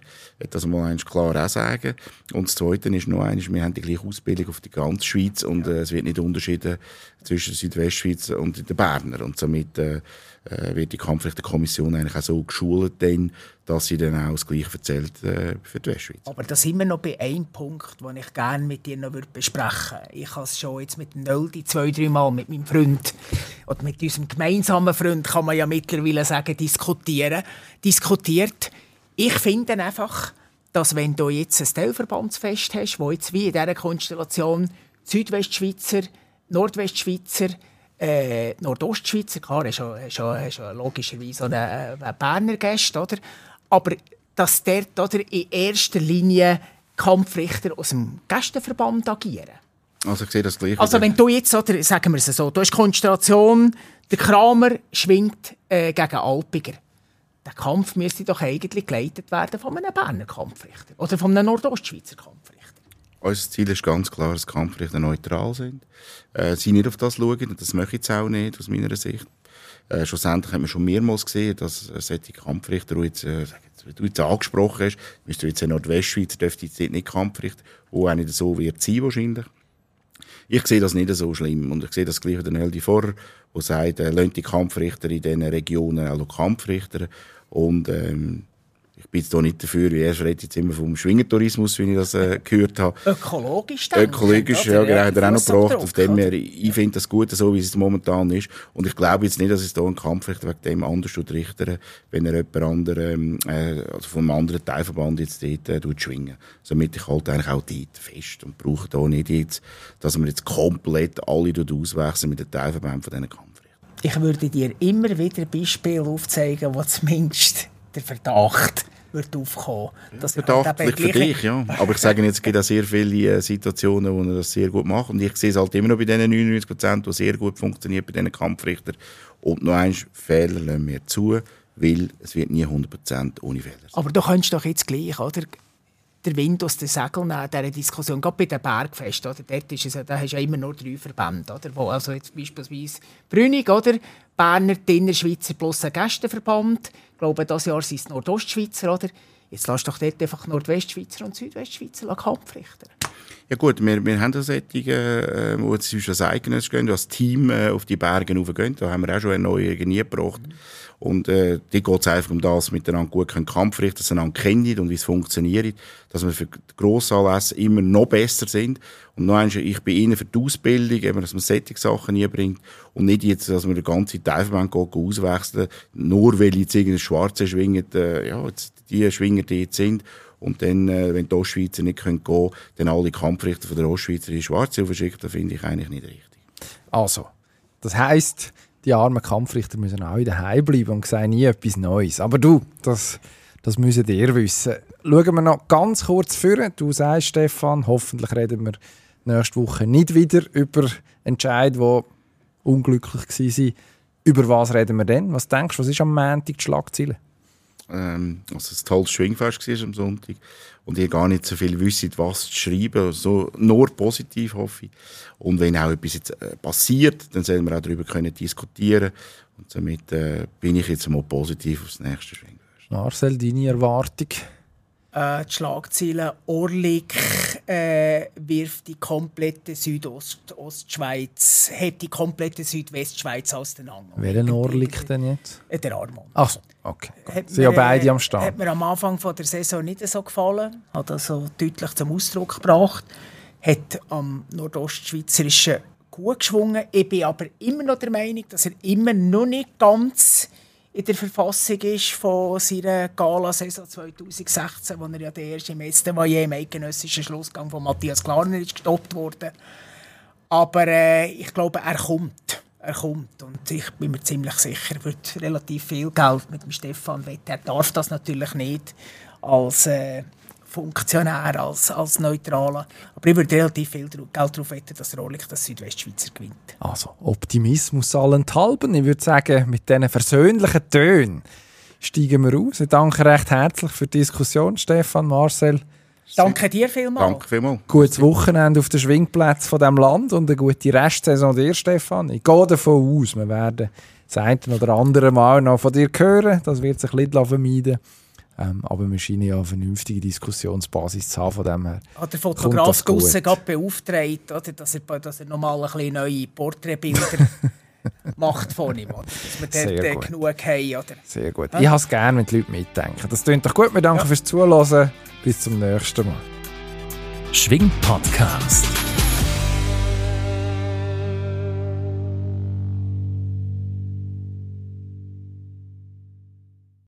Speaker 2: Das mal eins klar auch sagen. Und das Zweite ist noch eines, wir haben die gleiche Ausbildung auf die ganze Schweiz und äh, es wird nicht unterschieden zwischen Südwestschweiz und der Berner. Und somit äh, äh, wird die Kampfrichterkommission eigentlich auch so geschult, denn, dass sie dann auch das Gleiche erzählt äh, für die Westschweiz.
Speaker 3: Aber da sind wir noch bei einem Punkt, den ich gerne mit dir noch besprechen würde. Ich habe es schon jetzt mit Nöldi zwei, drei Mal mit meinem Freund oder mit unserem gemeinsamen Freund, kann man ja mittlerweile sagen, diskutieren, diskutiert. Ich finde einfach, dass wenn du jetzt ein Teilverbandsfest hast, wo jetzt wie in dieser Konstellation Südwestschweizer, Nordwestschweizer, äh, Nordostschweizer, klar, ist ja, ist ja, ist ja logischerweise ein, ein Berner Gast, oder? Aber dass dort oder, in erster Linie Kampfrichter aus dem Gästenverband agieren.
Speaker 2: Also ich sehe das gleich.
Speaker 3: Also wenn du jetzt, oder, sagen wir es so, du hast Konstellation, der Kramer schwingt äh, gegen Alpiger. Der Kampf müsste doch eigentlich geleitet werden von einem Berner Kampfrichter oder von einem Nordostschweizer Kampfrichter.
Speaker 2: Unser Ziel ist ganz klar, dass Kampfrichter neutral sind. Äh, sie nicht auf das schauen, und das möchte ich jetzt auch nicht, aus meiner Sicht. Äh, schlussendlich haben wir schon mehrmals gesehen, dass äh, solche Kampfrichter, die jetzt, äh, wie du jetzt angesprochen hast, müsste jetzt in Nordwestschweiz, dürfte jetzt nicht Kampfrichter, wo auch nicht so wird sein wahrscheinlich. Ich sehe das nicht so schlimm. Und ich sehe das gleich wie der Neldi vorher, der sagt, äh, die Kampfrichter in diesen Regionen auch Kampfrichter. Und ähm, bin jetzt hier nicht dafür, wie er redet jetzt immer vom Schwingertourismus, wie ich das äh, gehört habe.
Speaker 3: Ökologisch
Speaker 2: dann? Ökologisch, ja, genau, hat er auch noch gebracht. Auf dem her, ich finde das gut, so wie es momentan ist. Und ich glaube jetzt nicht, dass es hier einen Kampfrichter wegen dem anders richten wenn er jemand anderen, äh, also vom anderen Teilverband jetzt dort äh, schwingen. Somit ich halt eigentlich auch dort fest und brauche da nicht jetzt, dass wir jetzt komplett alle auswechseln mit den Teilverbänden von diesen Kampfrichtern.
Speaker 3: Ich würde dir immer wieder Beispiele aufzeigen, wo zumindest der Verdacht wird aufkommen.
Speaker 2: Das Verdachtlich für dich, ja. Aber ich sage jetzt, es gibt auch sehr viele äh, Situationen, wo er das sehr gut macht. Und ich sehe es halt immer noch bei diesen 99 Prozent, die sehr gut funktioniert bei diesen Kampfrichtern. Und noch eins, Fehler lassen wir zu, weil es wird nie 100 Prozent ohne Fehler
Speaker 3: sein. Aber du könntest doch jetzt gleich, oder? Den Wind aus den Segeln nehmen, dieser Diskussion. Gerade bei den Bergfesten, oder? Dort ist es, da hast du ja immer nur drei Verbände, oder? Wo also jetzt beispielsweise Brünig, oder? Berner, Innerschweizer plus ein Gästenverband. Ich glaube, dieses Jahr sind es Nordostschweizer, oder? Jetzt lass doch dort einfach Nordwestschweizer und Südwestschweizer Kampf richten.
Speaker 2: Ja gut, wir, wir haben da solche, äh, wo zwischen als eigenes gehen, als Team äh, auf die Berge raufgehen. Da haben wir auch schon eine neue nie gebracht. Und äh, die geht es einfach um das, miteinander gut können Kampf richten, dass sie einander kennen und wie es funktioniert, dass wir für Grossanlässe immer noch besser sind. Und noch einmal, ich bin ihnen für die Ausbildung, eben, dass man solche Sachen bringt und nicht jetzt, dass man den ganzen Teilverband auswechseln, nur weil jetzt irgendein Schwarze schwingen, äh, ja, jetzt die Schwinger, die jetzt sind. Und dann, äh, wenn die Ostschweizer nicht gehen können, dann alle Kampfrichter von der Ostschweizer in Schwarze verschicken, das finde ich eigentlich nicht richtig.
Speaker 1: Also, das heisst, die armen Kampfrichter müssen auch daheim bleiben und sehen nie etwas Neues. Aber du, das, das müssen ihr wissen. Schauen wir noch ganz kurz vor. Du sagst, Stefan, hoffentlich reden wir nächste Woche nicht wieder über Entscheid, die unglücklich waren. Über was reden wir denn? Was denkst du, was ist am Montag die Schlagzeile?
Speaker 2: Ähm, also ein tolles Schwingfest war am Sonntag und ihr gar nicht so viel wisst, was zu schreiben, so, nur positiv hoffe ich. Und wenn auch etwas jetzt, äh, passiert, dann sollen wir auch darüber können diskutieren und somit äh, bin ich jetzt mal positiv aufs nächste Schwingfest.
Speaker 1: Marcel, deine Erwartung?
Speaker 3: Äh, die Schlagzeile Orlik äh, wirft die komplette Südostschweiz, hebt die komplette Südwestschweiz auseinander.
Speaker 1: Welchen Orlik denn jetzt?
Speaker 3: Äh, der Armand.
Speaker 1: Ach so, okay. Hat Sind ja beide am Start.
Speaker 3: Hat mir am Anfang von der Saison nicht so gefallen, hat das so deutlich zum Ausdruck gebracht, hat am Nordostschweizerischen gut geschwungen. Ich bin aber immer noch der Meinung, dass er immer noch nicht ganz in der Verfassung ist von seiner Gala-Saison 2016, wo er ja der erste Meister war, im eidgenössischen Schlussgang von Matthias Klarner ist gestoppt wurde. Aber äh, ich glaube, er kommt. Er kommt und ich bin mir ziemlich sicher, er wird relativ viel Geld mit dem Stefan wetten. Er darf das natürlich nicht als äh, Funktionär, als, als Neutraler. Aber ich würde relativ viel Geld darauf wetten, dass Rolex das Südwestschweizer gewinnt.
Speaker 1: Also Optimismus allenthalben. Ich würde sagen, mit diesen versöhnlichen Tönen steigen wir aus. Ich danke recht herzlich für die Diskussion, Stefan, Marcel.
Speaker 3: Danke dir vielmals.
Speaker 2: Danke vielmals.
Speaker 1: Gutes Wochenende auf den Schwingplätzen von diesem Land und eine gute Restsaison dir, Stefan. Ich gehe davon aus, wir werden das eine oder andere Mal noch von dir hören. Das wird sich nicht vermeiden ähm, aber wir scheinen ja eine vernünftige Diskussionsbasis zu haben von dem her.
Speaker 3: Hat der Fotograf Gusse gerade beauftragt, oder, dass, er, dass er nochmal ein bisschen neue Porträtbilder macht von ihm, oder? dass wir dort äh, genug haben. Oder?
Speaker 1: Sehr gut. Ja? Ich habe es gerne, wenn die Leute mitdenken. Das klingt doch gut. Wir danken ja. fürs Zuhören. Bis zum nächsten Mal.
Speaker 4: Schwing Podcast.